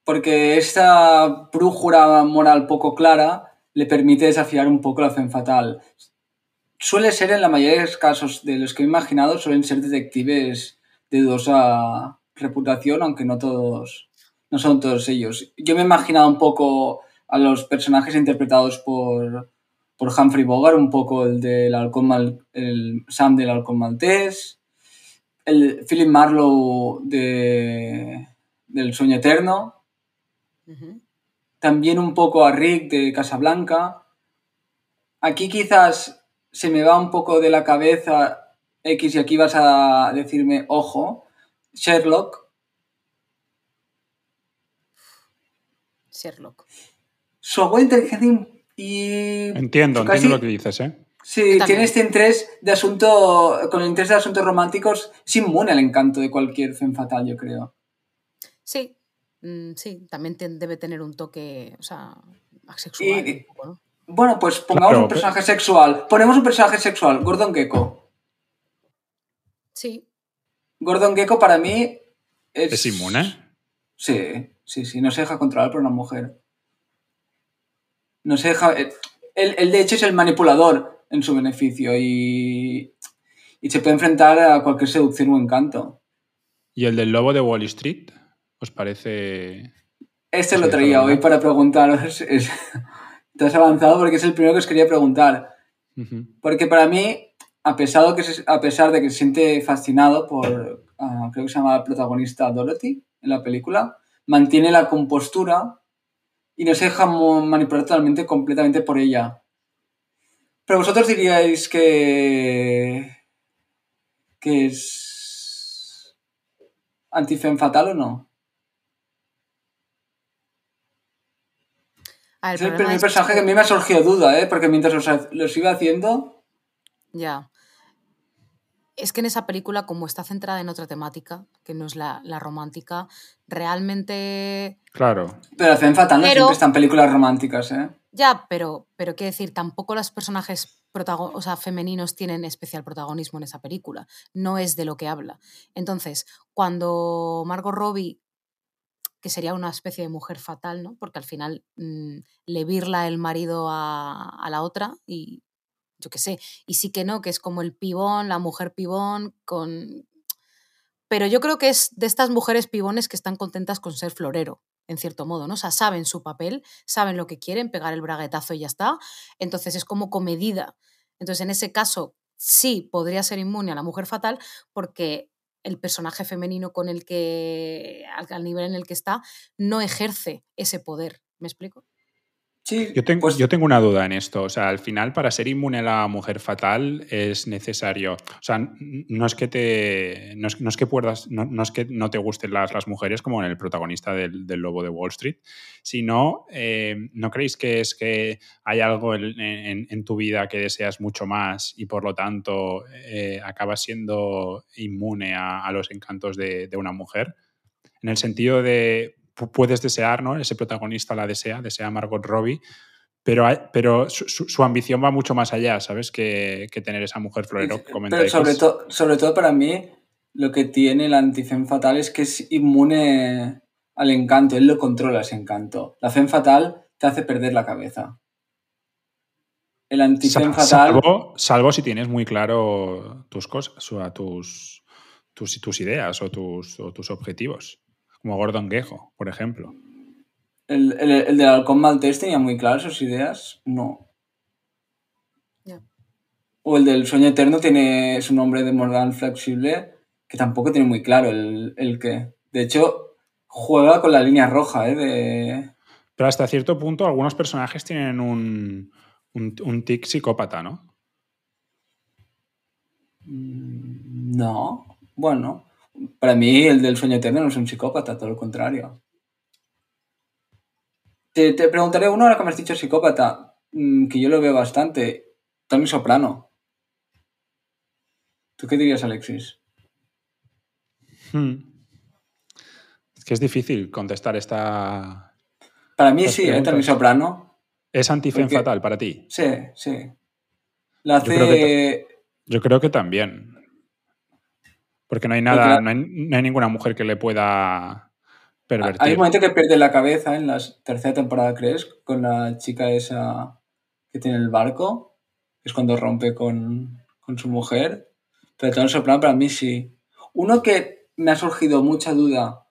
Porque esta brújula moral poco clara le permite desafiar un poco la fe fatal. Suele ser, en la mayoría de los casos de los que he imaginado, suelen ser detectives de dudosa reputación, aunque no todos, no son todos ellos. Yo me he imaginado un poco a los personajes interpretados por, por Humphrey Bogart, un poco el del halcón mal- el Sam del halcón maltés, el Philip Marlowe de, del sueño eterno. También un poco a Rick de Casablanca. Aquí quizás se me va un poco de la cabeza X y aquí vas a decirme, ojo, Sherlock, Sherlock. su abuela inteligente y... Entiendo, casi- entiendo lo que dices, ¿eh? Sí, tiene este interés de asunto, con el interés de asuntos románticos, es inmune al encanto de cualquier femme fatal, yo creo. Sí, mm, sí, también te- debe tener un toque, o sea, asexual. Y- un poco, ¿no? Bueno, pues pongamos Claro, un personaje sexual. Ponemos un personaje sexual, Gordon Gecko. Sí, Gordon Gecko para mí es... ¿Es inmune? Sí, sí, sí, no se deja controlar por una mujer. No se deja... eh, Él, él, de hecho es el manipulador en su beneficio y, y se puede enfrentar a cualquier seducción o encanto. ¿Y el del lobo de Wall Street? ¿Os parece...? Este lo traía hoy para preguntaros. Es- te has avanzado porque es el primero que os quería preguntar. Porque para mí, a pesar de que se, a pesar de que se siente fascinado por, ah, creo que se llama la protagonista Dorothy en la película, mantiene la compostura y no se deja manipular totalmente, completamente por ella. Pero vosotros diríais que... que es... antifem fatal o no? Ver, Es el primer es personaje que a mí me ha surgido duda, ¿eh? Porque mientras los, los iba haciendo... Ya. Es que en esa película, como está centrada en otra temática, que no es la, la romántica, realmente. Claro. Pero hacen fatal, no Pero- siempre están películas románticas, ¿eh? Ya, pero, pero quiero decir, tampoco los personajes protago- o sea, femeninos tienen especial protagonismo en esa película. No es de lo que habla. Entonces, cuando Margot Robbie, que sería una especie de mujer fatal, ¿no? Porque al final mm, le virla el marido a, la otra y yo qué sé. Y sí que no, que es como el pibón, la mujer pibón, con. Pero yo creo que es de estas mujeres pibones que están contentas con ser florero, en cierto modo, ¿no? O sea, saben su papel, saben lo que quieren, pegar el braguetazo y ya está. Entonces es como comedida. Entonces, en ese caso, sí podría ser inmune a la mujer fatal porque el personaje femenino con el que, al, nivel en el que está, no ejerce ese poder. ¿Me explico? Sí, Yo, tengo pues- yo tengo una duda en esto. O sea, al final, para ser inmune a la mujer fatal es necesario. O sea, no es que te. No es, no es que puedas. No, no es que no te gusten las, las mujeres, como en el protagonista del, del Lobo de Wall Street, sino. eh, ¿No creéis que es que hay algo en, en- en tu vida que deseas mucho más y por lo tanto eh, acabas siendo inmune a, a los encantos de, de una mujer? En el sentido de puedes desear, ¿no? Ese protagonista la desea, desea a Margot Robbie, pero, hay- pero su, ambición va mucho más allá, ¿sabes? Que, que tener esa mujer florero que Pero sobre, to- sobre todo para mí, lo que tiene el anti-Femme Fatal es que es inmune al encanto, él lo controla ese encanto. La Femme Fatal te hace perder la cabeza. El anti-Femme Sa- Fatal... Salvo, salvo si tienes muy claro tus cosas, o tus, tus, tus ideas o tus, o tus objetivos. Como Gordon Gejo, por ejemplo. El, el, el del halcón maltés tenía muy claras sus ideas. No. O el del sueño eterno tiene su nombre de Morgan Flexible, que tampoco tiene muy claro el, el qué. De hecho, juega con la línea roja, ¿eh? De... Pero hasta cierto punto algunos personajes tienen un, un, un tic psicópata, ¿no? Mm, No. Bueno, para mí el del sueño eterno no es un psicópata, todo lo contrario. Te, te preguntaré uno ahora que me has dicho psicópata, mm, que yo lo veo bastante. Tommy Soprano. ¿Tú qué dirías, Alexis? Hmm. Es que es difícil contestar esta... Para mí sí, ¿eh? Tommy Soprano. ¿Es Porque- fatal para ti? Sí, sí. La Yo creo hace... Yo creo que también. Porque no hay nada, no, hay, no hay ninguna mujer que le pueda pervertir. Hay un momento que pierde la cabeza en la tercera temporada, ¿crees? Con la chica esa que tiene el barco. que Es cuando rompe con, con su mujer. Pero Tommy Soprano para mí sí. Uno que me ha surgido mucha duda,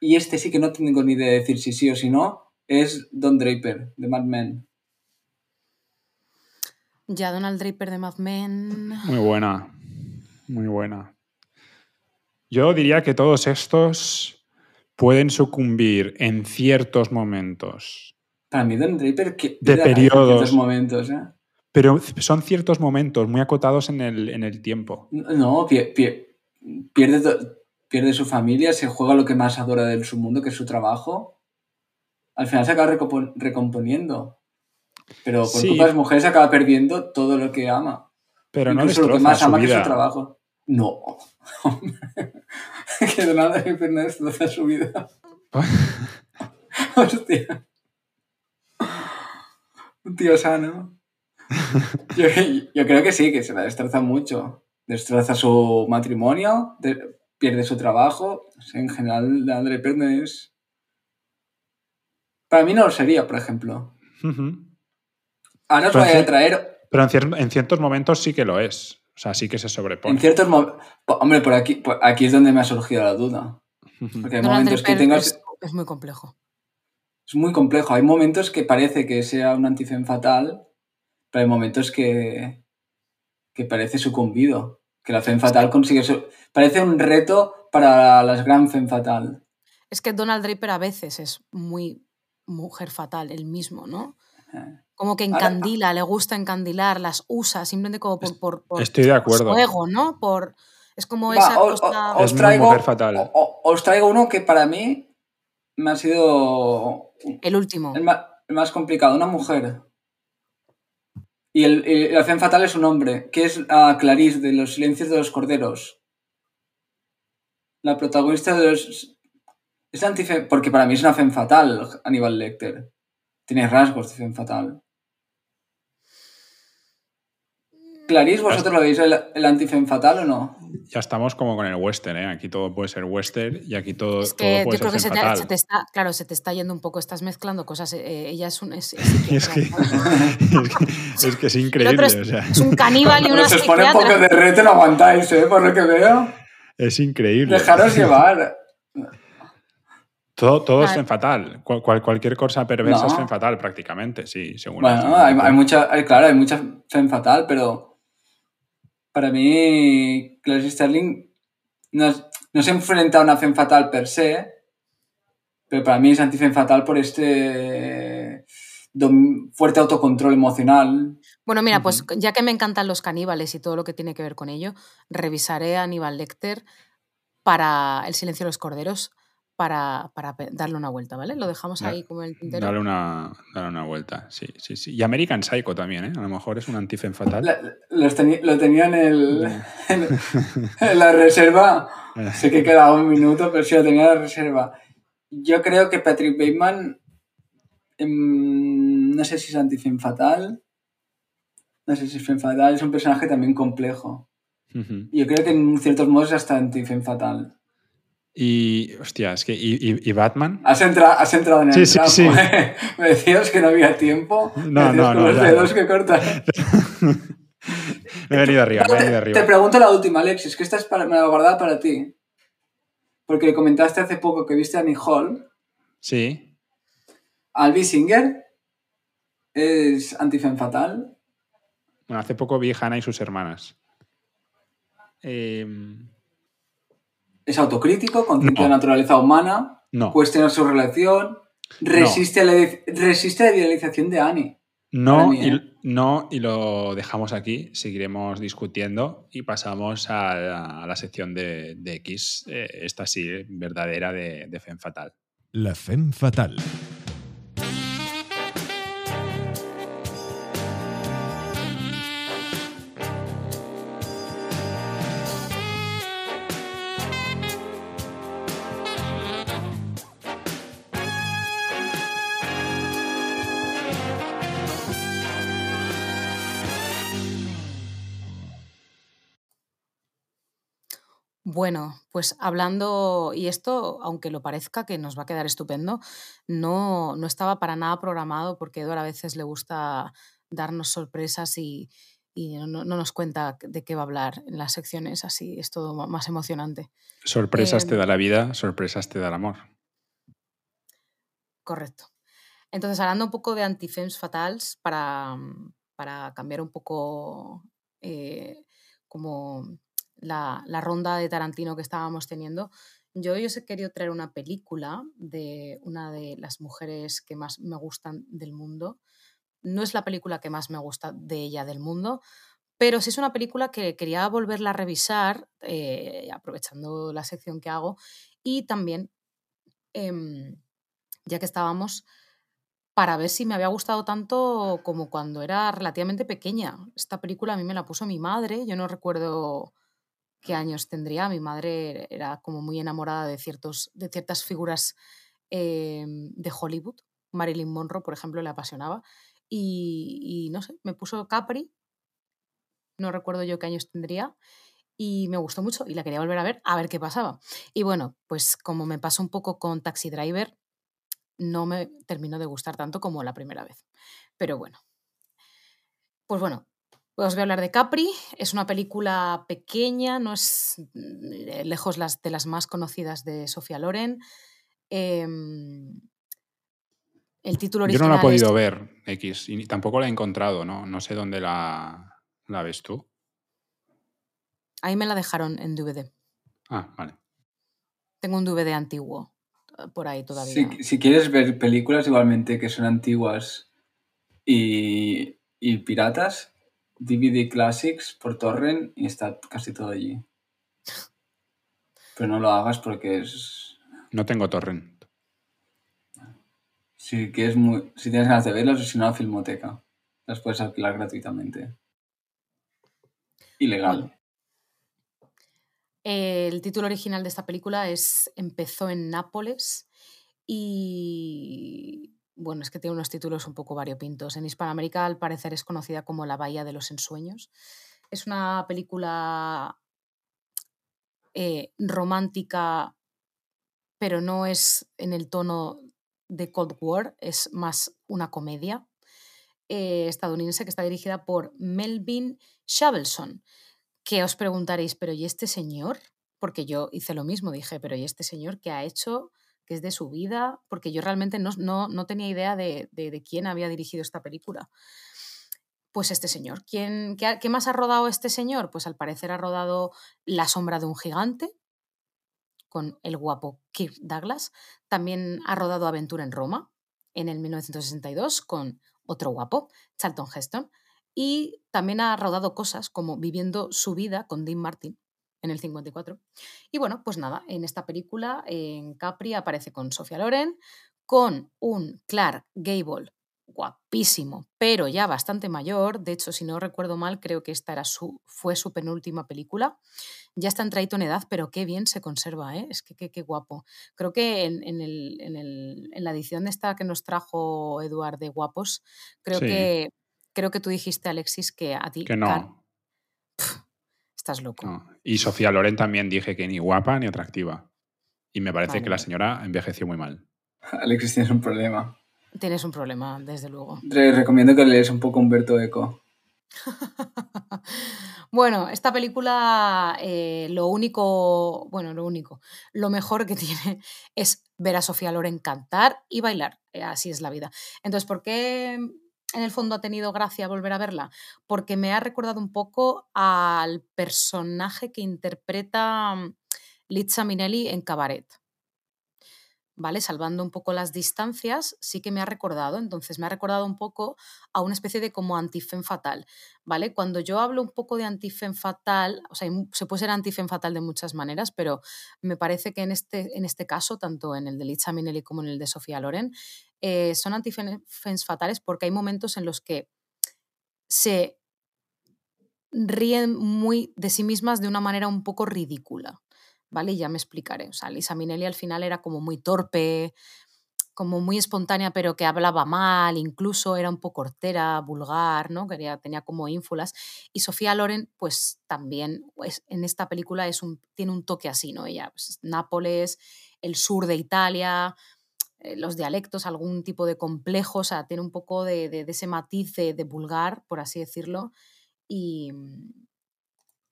y este sí que no tengo ni idea de decir si sí o si no, es Don Draper, de Mad Men. Ya Donald Draper de Mad Men. Muy buena. Muy buena. Yo diría que todos estos pueden sucumbir en ciertos momentos. Para mí Don Draper que De cabeza en periodos. ciertos momentos, ¿eh? Pero son ciertos momentos muy acotados en el, en el tiempo. No, pie- pie- pierde, pierde su familia, se juega lo que más adora de su mundo, que es su trabajo. Al final se acaba recompo- recomponiendo. Pero por Sí. culpa de las mujeres acaba perdiendo todo lo que ama. Pero no Incluso lo que más ama que es su trabajo. No. que Donald Draper no destroza su vida. Hostia. Un tío sano. Yo, yo creo que sí, que se la destroza mucho. Destroza su matrimonio, de- pierde su trabajo. O sea, en general, de André es. Para mí no lo sería, por ejemplo. Ujú. Ahora os voy a traer Pero en, cier- en ciertos momentos sí que lo es. O sea, sí que se sobrepone. en ciertos momentos. Hombre, por aquí, por aquí es donde me ha surgido la duda. Porque hay momentos que tengas. es, es muy complejo. Es muy complejo. Hay momentos que parece que sea un antifem fatal, pero hay momentos que, que parece sucumbido. Que la fem fatal consigue... su- Parece un reto para las gran fem fatal. Es que Donald Draper a veces es muy mujer fatal, él mismo, ¿no? Eh. Como que Ahora- encandila, le gusta encandilar, las usa simplemente como por, por, por Estoy de acuerdo. su ego, ¿no? Por, es como Va, esa o- o- cosa... os traigo, mujer fatal. o- o- os traigo uno que para mí me ha sido El último. el más, el más complicado. Una mujer. Y el, y la fem fatal es un hombre, que es a Clarice de Los Silencios de los Corderos. La protagonista de los... Es antifem... Porque para mí es una fem fatal, Aníbal Lecter. Tiene rasgos de fem fatal. Clarice, ¿vosotros lo veis el, el antifem fatal o no? Ya estamos como con el western, ¿eh? Aquí todo puede ser western y aquí todo, Es todo que puede yo creo que ser se te, fatal. se te está, claro, se te está yendo un poco, estás mezclando cosas. eh, ella es un. Es, es Es que, es, que, es que increíble. o sea, es un caníbal y una se os pone un poco de reto no aguantáis, ¿eh? Por lo que veo. es increíble. Dejaros llevar. Todo, todo es fen fatal. Cual- cual- cualquier cosa perversa No. es fen fatal, prácticamente, sí, según Bueno, hay, hay mucha, hay- claro, hay mucha femme fatal, pero para mí Clarice Sterling no, no se enfrenta a una femme fatal per se, pero para mí es anti-femme fatal por este fuerte autocontrol emocional. Bueno, mira, pues ya que me encantan los caníbales y todo lo que tiene que ver con ello, revisaré a Aníbal Lecter para El silencio de los corderos para, darle una vuelta, ¿vale? Lo dejamos ahí como en el tintero. Dale una, dale una vuelta, sí, sí, sí. Y American Psycho también, ¿eh? A lo mejor es un antifen fatal. La- los teni- lo tenía en, el, en, en la reserva. Sé que quedaba un minuto, pero sí lo tenía en la reserva. Yo creo que Patrick Bateman, em, no sé si es anti-femme fatal, no sé si es femme fatal, es un personaje también complejo. Yo creo que en ciertos modos es hasta anti-femme fatal. Y, hostia, es que. ¿Y, y- y Batman? Has, entra- has entrado en el Sí, sí, trapo, sí. ¿eh? Me decías que no había tiempo. No, no, no, los dedos que cortas. Me he venido arriba, me he venido arriba. te pregunto la última, Alexis, que esta es para, me la guardaba para ti. Porque comentaste hace poco que viste a Hall. Sí. Albi Singer es anti-femme fatal. Bueno, hace poco vi Hannah y sus hermanas. Em, Es autocrítico, consciente de No. la naturaleza humana, no. cuestiona su relación, resiste, a la, resiste a la idealización de Annie. No y, no, y lo dejamos aquí, seguiremos discutiendo y pasamos a la, a la sección de, de X, eh, esta sí, verdadera de, de Femme Fatal. La femme fatal. Bueno, pues hablando, y esto, aunque lo parezca que nos va a quedar estupendo, no, no estaba para nada programado porque Eduard a veces le gusta darnos sorpresas y, y no, no nos cuenta de qué va a hablar en las secciones, así es todo más emocionante. Sorpresas te Em, da la vida, sorpresas te da el amor. Correcto. Entonces, hablando un poco de antifems fatals, para, para cambiar un poco eh, como la, la ronda de Tarantino que estábamos teniendo, yo, yo os he querido traer una película de una de las mujeres que más me gustan del mundo. No es la película que más me gusta de ella del mundo, pero sí es una película que quería volverla a revisar, eh, aprovechando la sección que hago, y también, em, ya que estábamos, para ver si me había gustado tanto como cuando era relativamente pequeña. Esta película a mí me la puso mi madre, yo no recuerdo qué años tendría, mi madre era como muy enamorada de, ciertos, de ciertas figuras em, de Hollywood. Marilyn Monroe, por ejemplo, le apasionaba. Y, y no sé, me puso Capri, no recuerdo yo qué años tendría, y me gustó mucho y la quería volver a ver, a ver qué pasaba. Y bueno, pues como me pasó un poco con Taxi Driver, no me terminó de gustar tanto como la primera vez. Pero bueno. Pues bueno, os voy a hablar de Capri. Es una película pequeña, no es mm, lejos las, de las más conocidas de Sofía Loren. Em, el título Yo no original la he podido es- ver, X, y ni- tampoco la he encontrado, ¿no? No sé dónde la, la ves tú. Ahí me la dejaron en DVD. Ah, vale. Tengo un DVD antiguo eh, por ahí todavía. Si, si quieres ver películas igualmente que son antiguas y, y piratas, DVD Classics por torrent y está casi todo allí. Pero no lo hagas porque es... No tengo torrent. Si, quieres mu- si tienes ganas de verlas o si no, a Filmoteca. Las puedes alquilar gratuitamente. Ilegal. Bueno. El título original de esta película es Empezó en Nápoles y bueno, es que tiene unos títulos un poco variopintos. En Hispanoamérica al parecer es conocida como La Bahía de los Ensueños. Es una película eh, romántica, pero no es en el tono de Cold War, es más una comedia eh, estadounidense que está dirigida por Melvin Shavelson que os preguntaréis, pero ¿y este señor? Porque yo hice lo mismo, dije, pero ¿y este señor qué ha hecho? ¿Qué es de su vida? Porque yo realmente no, no, no tenía idea de, de, quién había dirigido esta película. Pues este señor. ¿Quién, qué, ¿Qué más ha rodado este señor? Pues al parecer ha rodado La sombra de un gigante con el guapo Kirk Douglas. También ha rodado Aventura en Roma en el 1962 con otro guapo, Charlton Heston. Y también ha rodado cosas como Viviendo su vida con Dean Martin en el 54. Y bueno, pues nada, en esta película, en Capri, aparece con Sofía Loren, con un Clark Gable guapísimo, pero ya bastante mayor. De hecho, si no recuerdo mal, creo que esta era su, fue su penúltima película. Ya está entradito en edad, pero qué bien se conserva, ¿eh? Es que qué, qué guapo. Creo que en, en, el, en, el, en, la edición de esta que nos trajo Eduard de Guapos, creo Sí. que creo que tú dijiste, Alexis, que a ti Que no. Estás loco. No. Y Sofía Loren también dije que ni guapa ni atractiva. Y me parece Vale. que la señora envejeció muy mal. Alexis, tienes un problema. Tienes un problema, desde luego. Te recomiendo que lees un poco Humberto Eco. Bueno, esta película, eh, lo único, bueno, lo único, lo mejor que tiene es ver a Sofía Loren cantar y bailar. Eh, así es la vida. Entonces, ¿por qué en el fondo ha tenido gracia volver a verla? Porque me ha recordado un poco al personaje que interpreta mm, Liza Minnelli en Cabaret. ¿Vale? Salvando un poco las distancias, sí que me ha recordado. Entonces, me ha recordado un poco a una especie de como antifem fatal. ¿vale? Cuando yo hablo un poco de antifem fatal, o sea, se puede ser antifem fatal de muchas maneras, pero me parece que en este, en este caso, tanto en el de Liza Minnelli como en el de Sofía Loren, eh, son antifems fatales porque hay momentos en los que se ríen muy de sí mismas de una manera un poco ridícula, ¿vale? Y ya me explicaré. O sea, Lisa Minnelli al final era como muy torpe, como muy espontánea, pero que hablaba mal, incluso era un poco hortera, vulgar, ¿no? Quería, tenía como ínfulas. Y Sofía Loren, pues también pues, en esta película es un, tiene un toque así, ¿no? Ella, pues, Nápoles, el sur de Italia, los dialectos, algún tipo de complejo, o sea, tiene un poco de, de- ese matiz de, de vulgar, por así decirlo, y,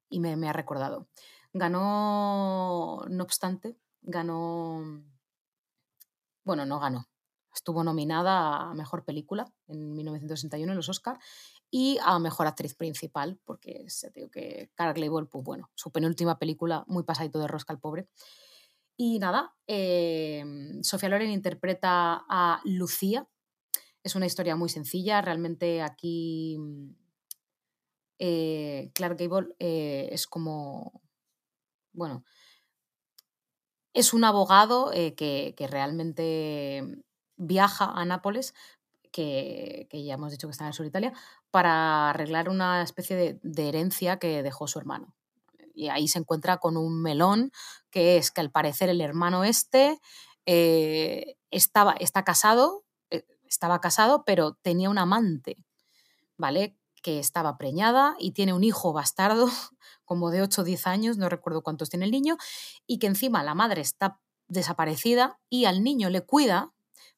y me, me ha recordado. Ganó, no obstante, ganó, bueno, no ganó, estuvo nominada a Mejor Película en 1961 en los Oscar y a Mejor Actriz Principal, porque se digo que Cara Gable, pues bueno, su penúltima película, muy pasadito de rosca al pobre. Y nada, eh, Sofía Loren interpreta a Lucía. Es una historia muy sencilla. Realmente aquí mm, eh, Clark Gable eh, es como, bueno, es un abogado eh, que, que realmente viaja a Nápoles, que, que ya hemos dicho que está en el sur de Italia, para arreglar una especie de herencia que dejó su hermano. Y ahí se encuentra con un melón, que es que al parecer el hermano este eh, estaba, está casado, eh, estaba casado, pero tenía un amante, ¿vale? Que estaba preñada y tiene un hijo bastardo, como de 8 o 10 años, no recuerdo cuántos tiene el niño, y que encima la madre está desaparecida y al niño le cuida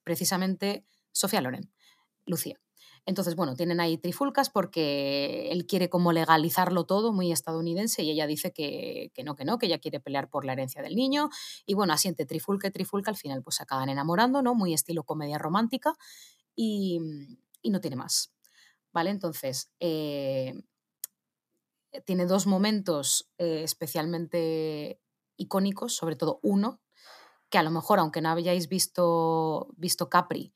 precisamente Sofía Loren, Lucía. Entonces, bueno, tienen ahí trifulcas porque él quiere como legalizarlo todo, muy estadounidense, y ella dice que, que no, que no, que ella quiere pelear por la herencia del niño. Y bueno, así trifulca y trifulca, al final pues se acaban enamorando, ¿no? Muy estilo comedia romántica y, y no tiene más. ¿Vale? Entonces, eh, tiene dos momentos eh, especialmente icónicos, sobre todo uno, que a lo mejor, aunque no hayáis visto, visto Capri,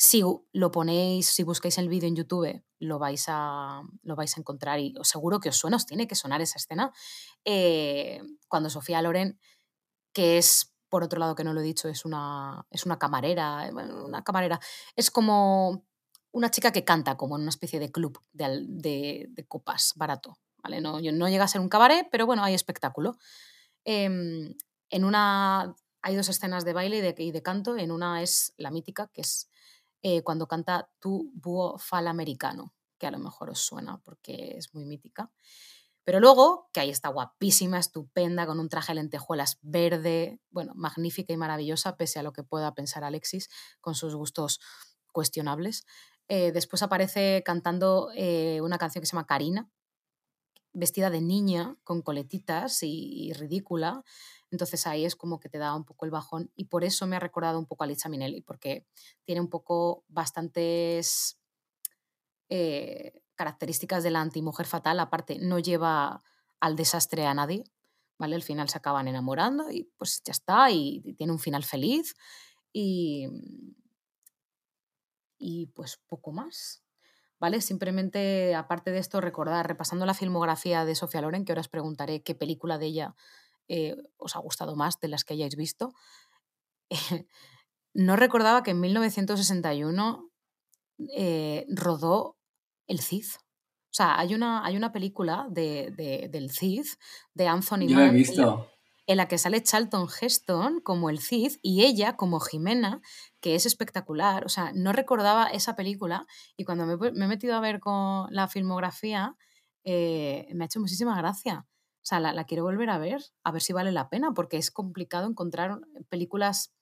si lo ponéis, si buscáis el vídeo en YouTube, lo vais a, lo vais a encontrar y os seguro que os suena, os tiene que sonar esa escena. eh, cuando Sofía Loren, que es, por otro lado que no lo he dicho, es una, es una camarera, eh, una camarera, es como una chica que canta como en una especie de club de, de- copas barato. ¿vale? No, no llega a ser un cabaret, pero bueno, hay espectáculo. Em, en una hay dos escenas de baile y de, y de canto. En una es la mítica, que es eh, cuando canta Tu Búho Fal Americano, que a lo mejor os suena porque es muy mítica. Pero luego, que ahí está guapísima, estupenda, con un traje de lentejuelas verde, bueno, magnífica y maravillosa, pese a lo que pueda pensar Alexis con sus gustos cuestionables. Eh, después aparece cantando eh, una canción que se llama Karina, vestida de niña, con coletitas y, y ridícula. Entonces ahí es como que te da un poco el bajón y por eso me ha recordado un poco a Liza Minnelli, porque tiene un poco bastantes eh, características de la antimujer fatal. Aparte, no lleva al desastre a nadie, ¿vale? Al final se acaban enamorando y pues ya está, y, y tiene un final feliz y, y pues poco más. ¿Vale? Simplemente, aparte de esto, recordar, repasando la filmografía de Sofía Loren, que ahora os preguntaré qué película de ella eh, os ha gustado más de las que hayáis visto. no recordaba que en 1961 eh, rodó El Cid. O sea, hay una, hay una película de, de- del Cid, de Anthony Yo he en la- visto. en la que sale Charlton Heston como el Cid y ella como Jimena, que es espectacular. O sea, no recordaba esa película y cuando me, he pu- me he metido a ver con la filmografía, eh, me ha hecho muchísima gracia. O sea, la, la quiero volver a ver, a ver si vale la pena, porque es complicado encontrar películas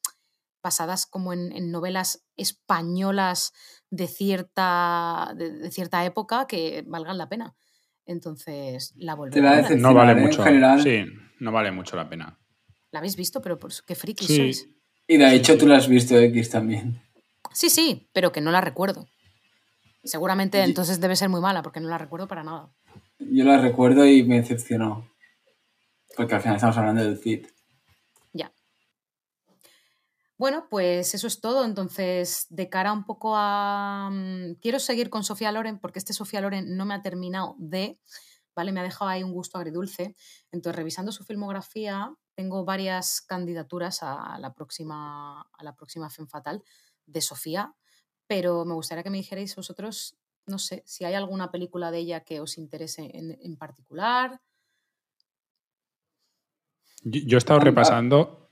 basadas como en, en novelas españolas de cierta, de, de cierta época que valgan la pena. Entonces, la volveré a ver. No vale ¿eh? mucho. En general. Sí, no vale mucho la pena. ¿La habéis visto? Pero por, qué frikis Sí. sois. Y de hecho sí. tú la has visto X también. Sí, sí, pero que no la recuerdo. Seguramente entonces debe ser muy mala, porque no la recuerdo para nada. Yo la recuerdo y me decepcionó. Porque al final estamos hablando del Cid. Ya. Bueno, pues eso es todo. Entonces, de cara un poco a... mm, Quiero seguir con Sofía Loren porque este Sofía Loren no me ha terminado de... ¿Vale? Me ha dejado ahí un gusto agridulce. Entonces, revisando su filmografía, tengo varias candidaturas a la próxima, a la próxima Femme Fatal de Sofía, pero me gustaría que me dijerais vosotros, no sé, si hay alguna película de ella que os interese en, en particular. Yo, yo he estado repasando.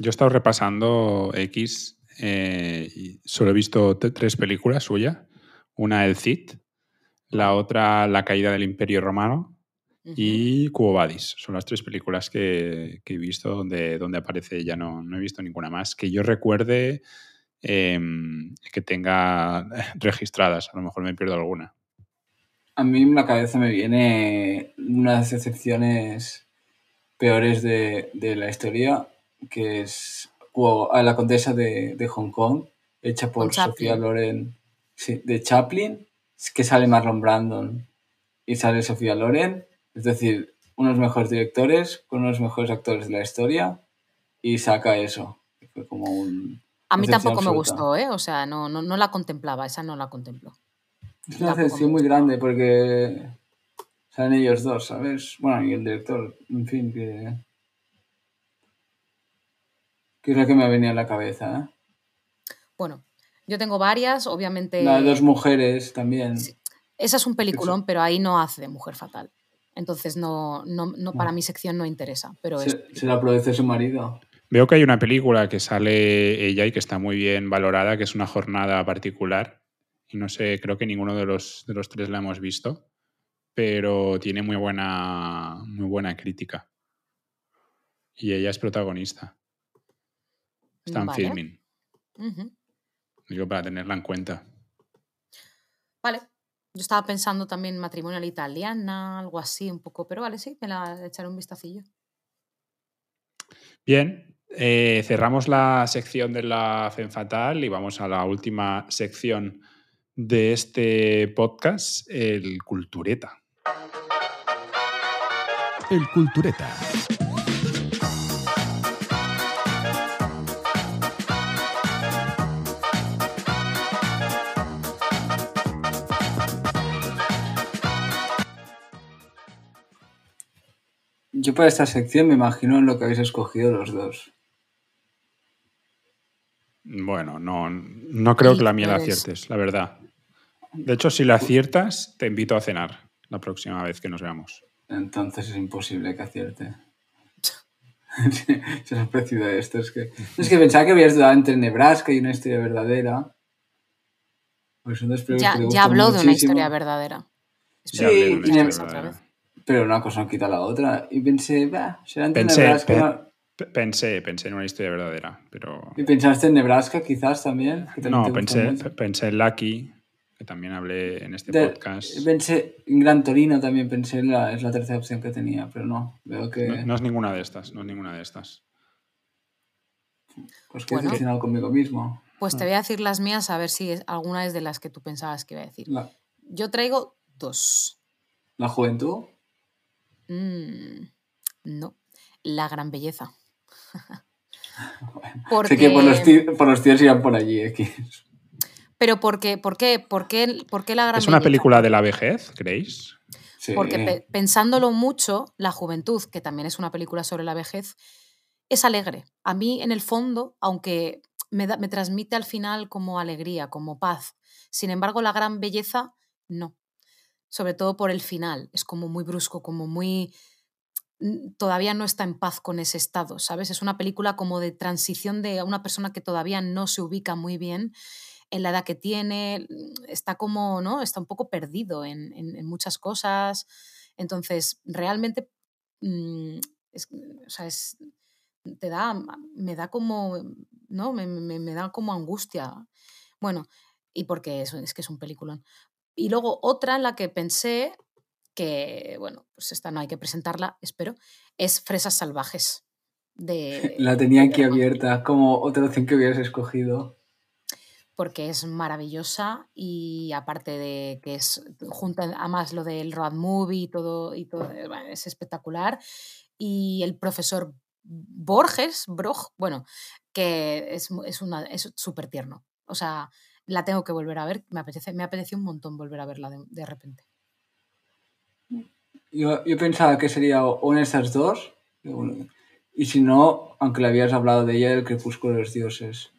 Yo he estado repasando X. eh, y solo he visto tres películas suyas. Una, El Cid. La otra, La caída del Imperio Romano. Y Quo Vadis. Son las tres películas que, que he visto donde, donde aparece ella. No, no he visto ninguna más. Que yo recuerde em, que tenga registradas. A lo mejor me pierdo alguna. A mí en la cabeza me viene una de las excepciones peores de, de la historia, que es a la condesa de, de Hong Kong, hecha por Sofía. Loren, sí, de Chaplin, que sale Marlon Brandon y sale Sofía Loren, es decir, unos mejores directores con unos mejores actores de la historia y saca eso. Fue como un... A mí tampoco me gustó, ¿eh? O sea, no, no, no la contemplaba, esa no la contemplo. Es una decepción muy grande porque salen ellos dos, ¿sabes? Bueno, y el director, en fin, que. que es lo que me ha venido a la cabeza, ¿eh? Bueno, yo tengo varias, obviamente. La de dos mujeres también. Sí. Esa es un peliculón, pero ahí no hace de mujer fatal. Entonces, no, no, no para No. mi sección no interesa. Pero es. Se, se la produce su marido. Veo que hay una película que sale ella y que está muy bien valorada, que es una jornada particular. Y no sé, creo que ninguno de los, de los tres la hemos visto, pero tiene muy buena, muy buena crítica. Y ella es protagonista. Está en Vale. filming. Digo, para tenerla en cuenta. Vale. Yo estaba pensando también matrimonio a la italiana, algo así un poco, pero vale, sí, me la echaré un vistacillo. Bien, eh, cerramos la sección de la Femme Fatal y vamos a la última sección de este podcast, el Cultureta. El Cultureta. Yo para esta sección me imagino lo que habéis escogido los dos. Bueno, no, no creo que la mía la aciertes, la verdad. De hecho, si la aciertas, te invito a cenar la próxima vez que nos veamos. Entonces es imposible que acierte. Se ha parecido esto. Es que, es que pensaba que habías dudado entre Nebraska y una historia verdadera. Pues son dos películas Ya, que habló de una historia verdadera. Espero una otra vez. verdadera. Pero una cosa no quita la otra. Y pensé, bah, será entre Pensé, Nebraska. pe- ¿no? Pe- Pensé, pensé en una historia verdadera, pero... ¿Y pensaste en Nebraska quizás también? Que también No, pensé, pensé en Lucky, que también hablé en este De- podcast. Pensé en Gran Torino también pensé, en la, es la tercera opción que tenía, pero no, veo que No, no es ninguna de estas, no es ninguna de estas. pues que he Bueno. decepcionado conmigo mismo. Pues te voy a decir las mías a ver si es- alguna es de las que tú pensabas que iba a decir. La, Yo traigo dos. la juventud, Mm, no. La gran belleza. sé que por los, Porque, tí- por los tíos irán por allí. X. pero porque, ¿por qué? ¿Por qué, por qué la gran ¿Es una belleza? película de la vejez, creéis? Sí. Porque pe- pensándolo mucho, La Juventud, que también es una película sobre la vejez, es alegre. A mí, en el fondo, aunque me, da- me transmite al final como alegría, como paz. Sin embargo, la gran belleza, no. Sobre todo por el final. Es como muy brusco, como muy... Todavía no está en paz con ese estado, ¿sabes? Es una película como de transición de una persona que todavía no se ubica muy bien en la edad que tiene, está como, ¿no? Está un poco perdido en, en- en muchas cosas. Entonces, realmente, mm, es, o sea, es- te da, me da como, ¿no? Me, me- me da como angustia. Bueno, y porque es, es que es un peliculón. Y luego otra en la que pensé que, bueno, pues esta no hay que presentarla, espero, es Fresas Salvajes. De, La tenía aquí abierta como otra opción que hubieras escogido. Porque es maravillosa y aparte de que es, junta además lo del road movie y todo, y todo eh, es espectacular. Y el profesor Borges, Brog, bueno, que es, es una es súper tierno. O sea, la tengo que volver a ver. Me apetece, me apetece un montón volver a verla de, de repente. Yo, yo pensaba que sería o de estas dos. Y si no, aunque le habías hablado de ella, el crepúsculo de los dioses.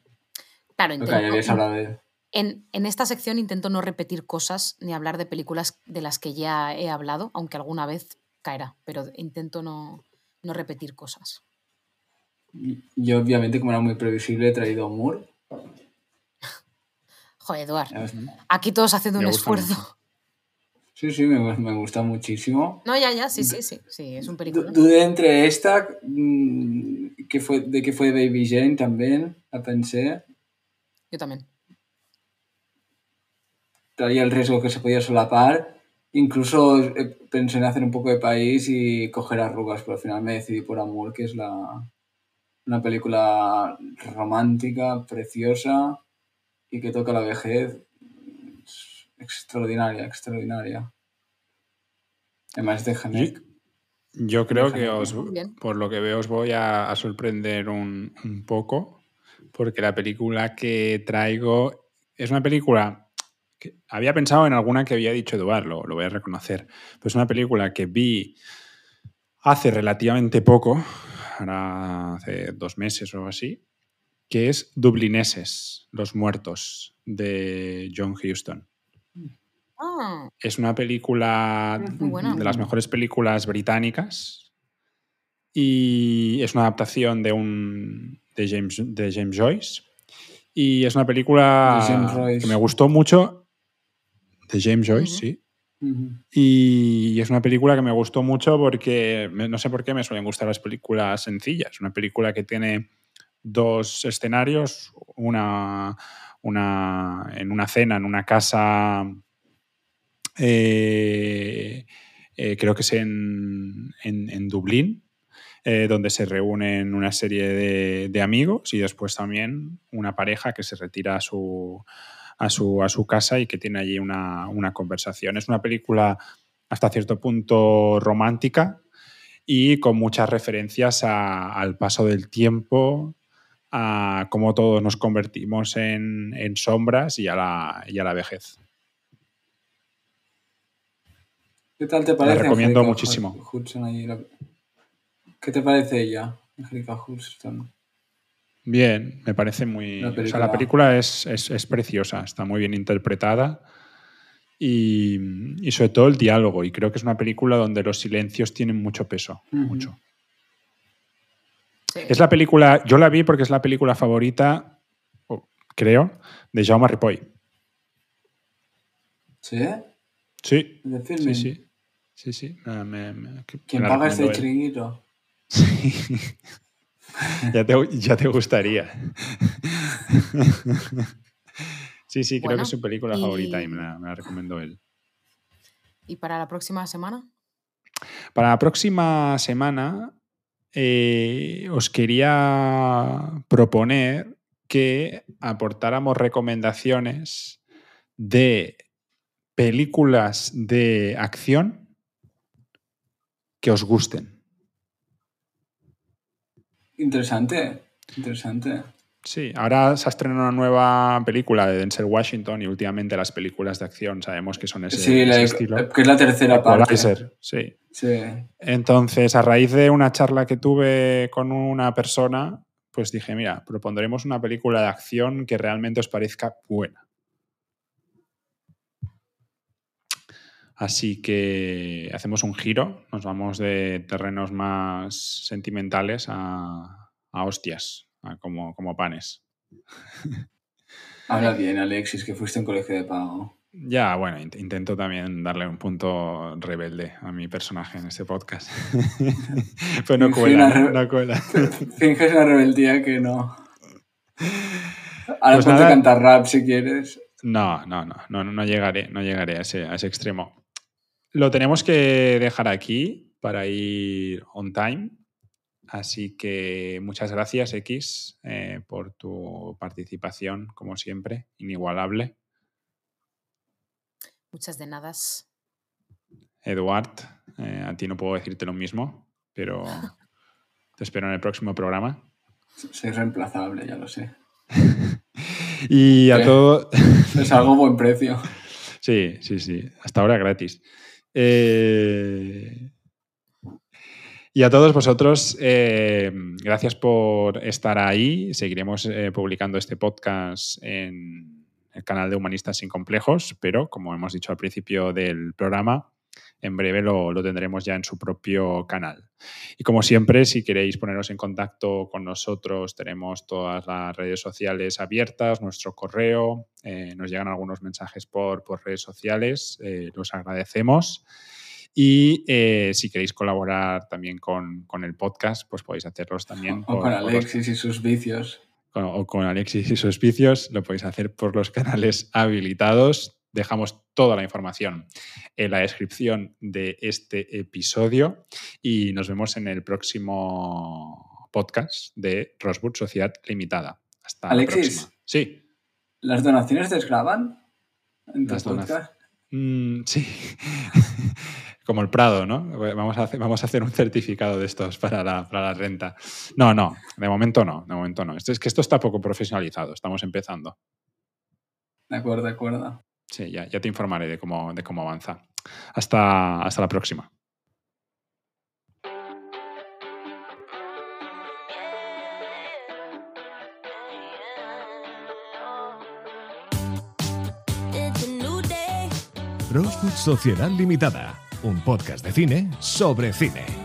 Claro, intento, ya habías hablado de En, en esta sección intento no repetir cosas ni hablar de películas de las que ya he hablado, aunque alguna vez caerá, pero intento no, no repetir cosas. Yo, obviamente, como era muy previsible, he traído Moore. Joder, Eduard, aquí todos haciendo Me un esfuerzo. mucho. Sí, sí, me, me gusta muchísimo. No, ya, ya, sí, sí, sí, sí, es un película. Dudé entre esta, mm, que fue, de que fue Baby Jane también, la pensé. Yo también. Traía el riesgo que se podía solapar. Incluso eh, pensé en hacer un poco de país y coger arrugas, pero al final me decidí por Amor, que es la, una película romántica, preciosa y que toca la vejez. Es extraordinaria, extraordinaria. Además de Hanek. Yo creo que os, por lo que veo os voy a, a sorprender un, un poco, porque la película que traigo es una película que había pensado en alguna que había dicho Eduard, lo, lo voy a reconocer, pero es una película que vi hace relativamente poco, ahora hace dos meses o así, que es Dublineses, Los Muertos, de John Huston. Ah, Es una película de las mejores películas británicas y es una adaptación de un de James, de James Joyce. Y es una película que me gustó mucho. De James Joyce, sí. Y es una película que me gustó mucho porque me- no sé por qué me suelen gustar las películas sencillas. Una película que tiene dos escenarios, una, una en una cena, en una casa, eh, eh, creo que es en, en- en Dublín, eh, donde se reúnen una serie de, de amigos y después también una pareja que se retira a su, a su, a su casa y que tiene allí una, una conversación. Es una película hasta cierto punto romántica y con muchas referencias a- al paso del tiempo, a cómo todos nos convertimos en, en sombras y a, la, y a la vejez. ¿Qué tal te parece? recomiendo Angélica muchísimo. Hudson ahí? La- ¿Qué te parece ella, Angélica Hudson? Bien, me parece muy... La o sea, película. la película es, es- es preciosa, está muy bien interpretada y, y sobre todo el diálogo. Y creo que es una película donde los silencios tienen mucho peso, mucho. sí. Es la película, yo la vi porque es la película favorita, creo, de Jaume Ripoll. ¿Sí? Sí, ¿De sí, filming? sí. Sí, sí. me- me- me- que- ¿Quién paga este él. chiringuito? Sí. ya, te, ya te gustaría. sí, sí, creo Bueno, que es su película y- favorita y me la, me la recomendó él. ¿Y para la próxima semana? Para la próxima semana eh, os quería proponer que aportáramos recomendaciones de películas de acción que os gusten. Interesante, interesante. Sí, ahora se ha estrenado una nueva película de Denzel Washington y últimamente las películas de acción sabemos que son ese, sí, ese la- estilo. que es la tercera parte. Sí. Sí. Entonces, a raíz de una charla que tuve con una persona, pues dije, mira, propondremos una película de acción que realmente os parezca buena. Así que hacemos un giro, nos vamos de terrenos más sentimentales a, a hostias, a como, como panes. Habla bien, Alexis, que fuiste en colegio de pago. Ya, bueno, int- intento también darle un punto rebelde a mi personaje en este podcast. Pero no cuela, re- no cuela. Finges una rebeldía que no. Ahora Pues ponte nada. a cantar rap si quieres. No, no, no, no, no llegaré, no llegaré a ese, a ese extremo. Lo tenemos que dejar aquí para ir on time. Así que muchas gracias, X, eh, por tu participación, como siempre, inigualable. Muchas de nadas. Eduard, eh, a ti no puedo decirte lo mismo, pero te espero en el próximo programa. Soy reemplazable, ya lo sé. Y a Sí. todo. Es algo buen precio. Sí, sí, sí. Hasta ahora gratis. Eh, Y a todos vosotros, eh, gracias por estar ahí. Seguiremos eh, publicando este podcast en el canal de Humanistas sin Complejos, pero como hemos dicho al principio del programa, en breve lo, lo tendremos ya en su propio canal. Y como siempre, si queréis poneros en contacto con nosotros, tenemos todas las redes sociales abiertas, nuestro correo, eh, nos llegan algunos mensajes por, por redes sociales, eh, los agradecemos. Y eh, si queréis colaborar también con, con el podcast, pues podéis hacerlos también. O por- con los- Alexis y sus vicios. con- o con Alexis y sus vicios, lo podéis hacer por los canales habilitados. Dejamos toda la información en la descripción de este episodio y nos vemos en el próximo podcast de Roswood Sociedad Limitada. Hasta Alexis. la próxima. Sí, ¿Las donaciones desgraban? En Las donaciones. Mm, sí. Como el Prado, ¿no? Vamos a, hacer, vamos a hacer un certificado de estos para la, para la renta. No, no, de momento no, de momento no. Esto, es que esto está poco profesionalizado, estamos empezando. De acuerdo, de acuerdo. Sí, ya, ya te informaré de cómo, de cómo avanza. Hasta, hasta la próxima. Rosewood Sociedad Limitada, un podcast de cine sobre cine.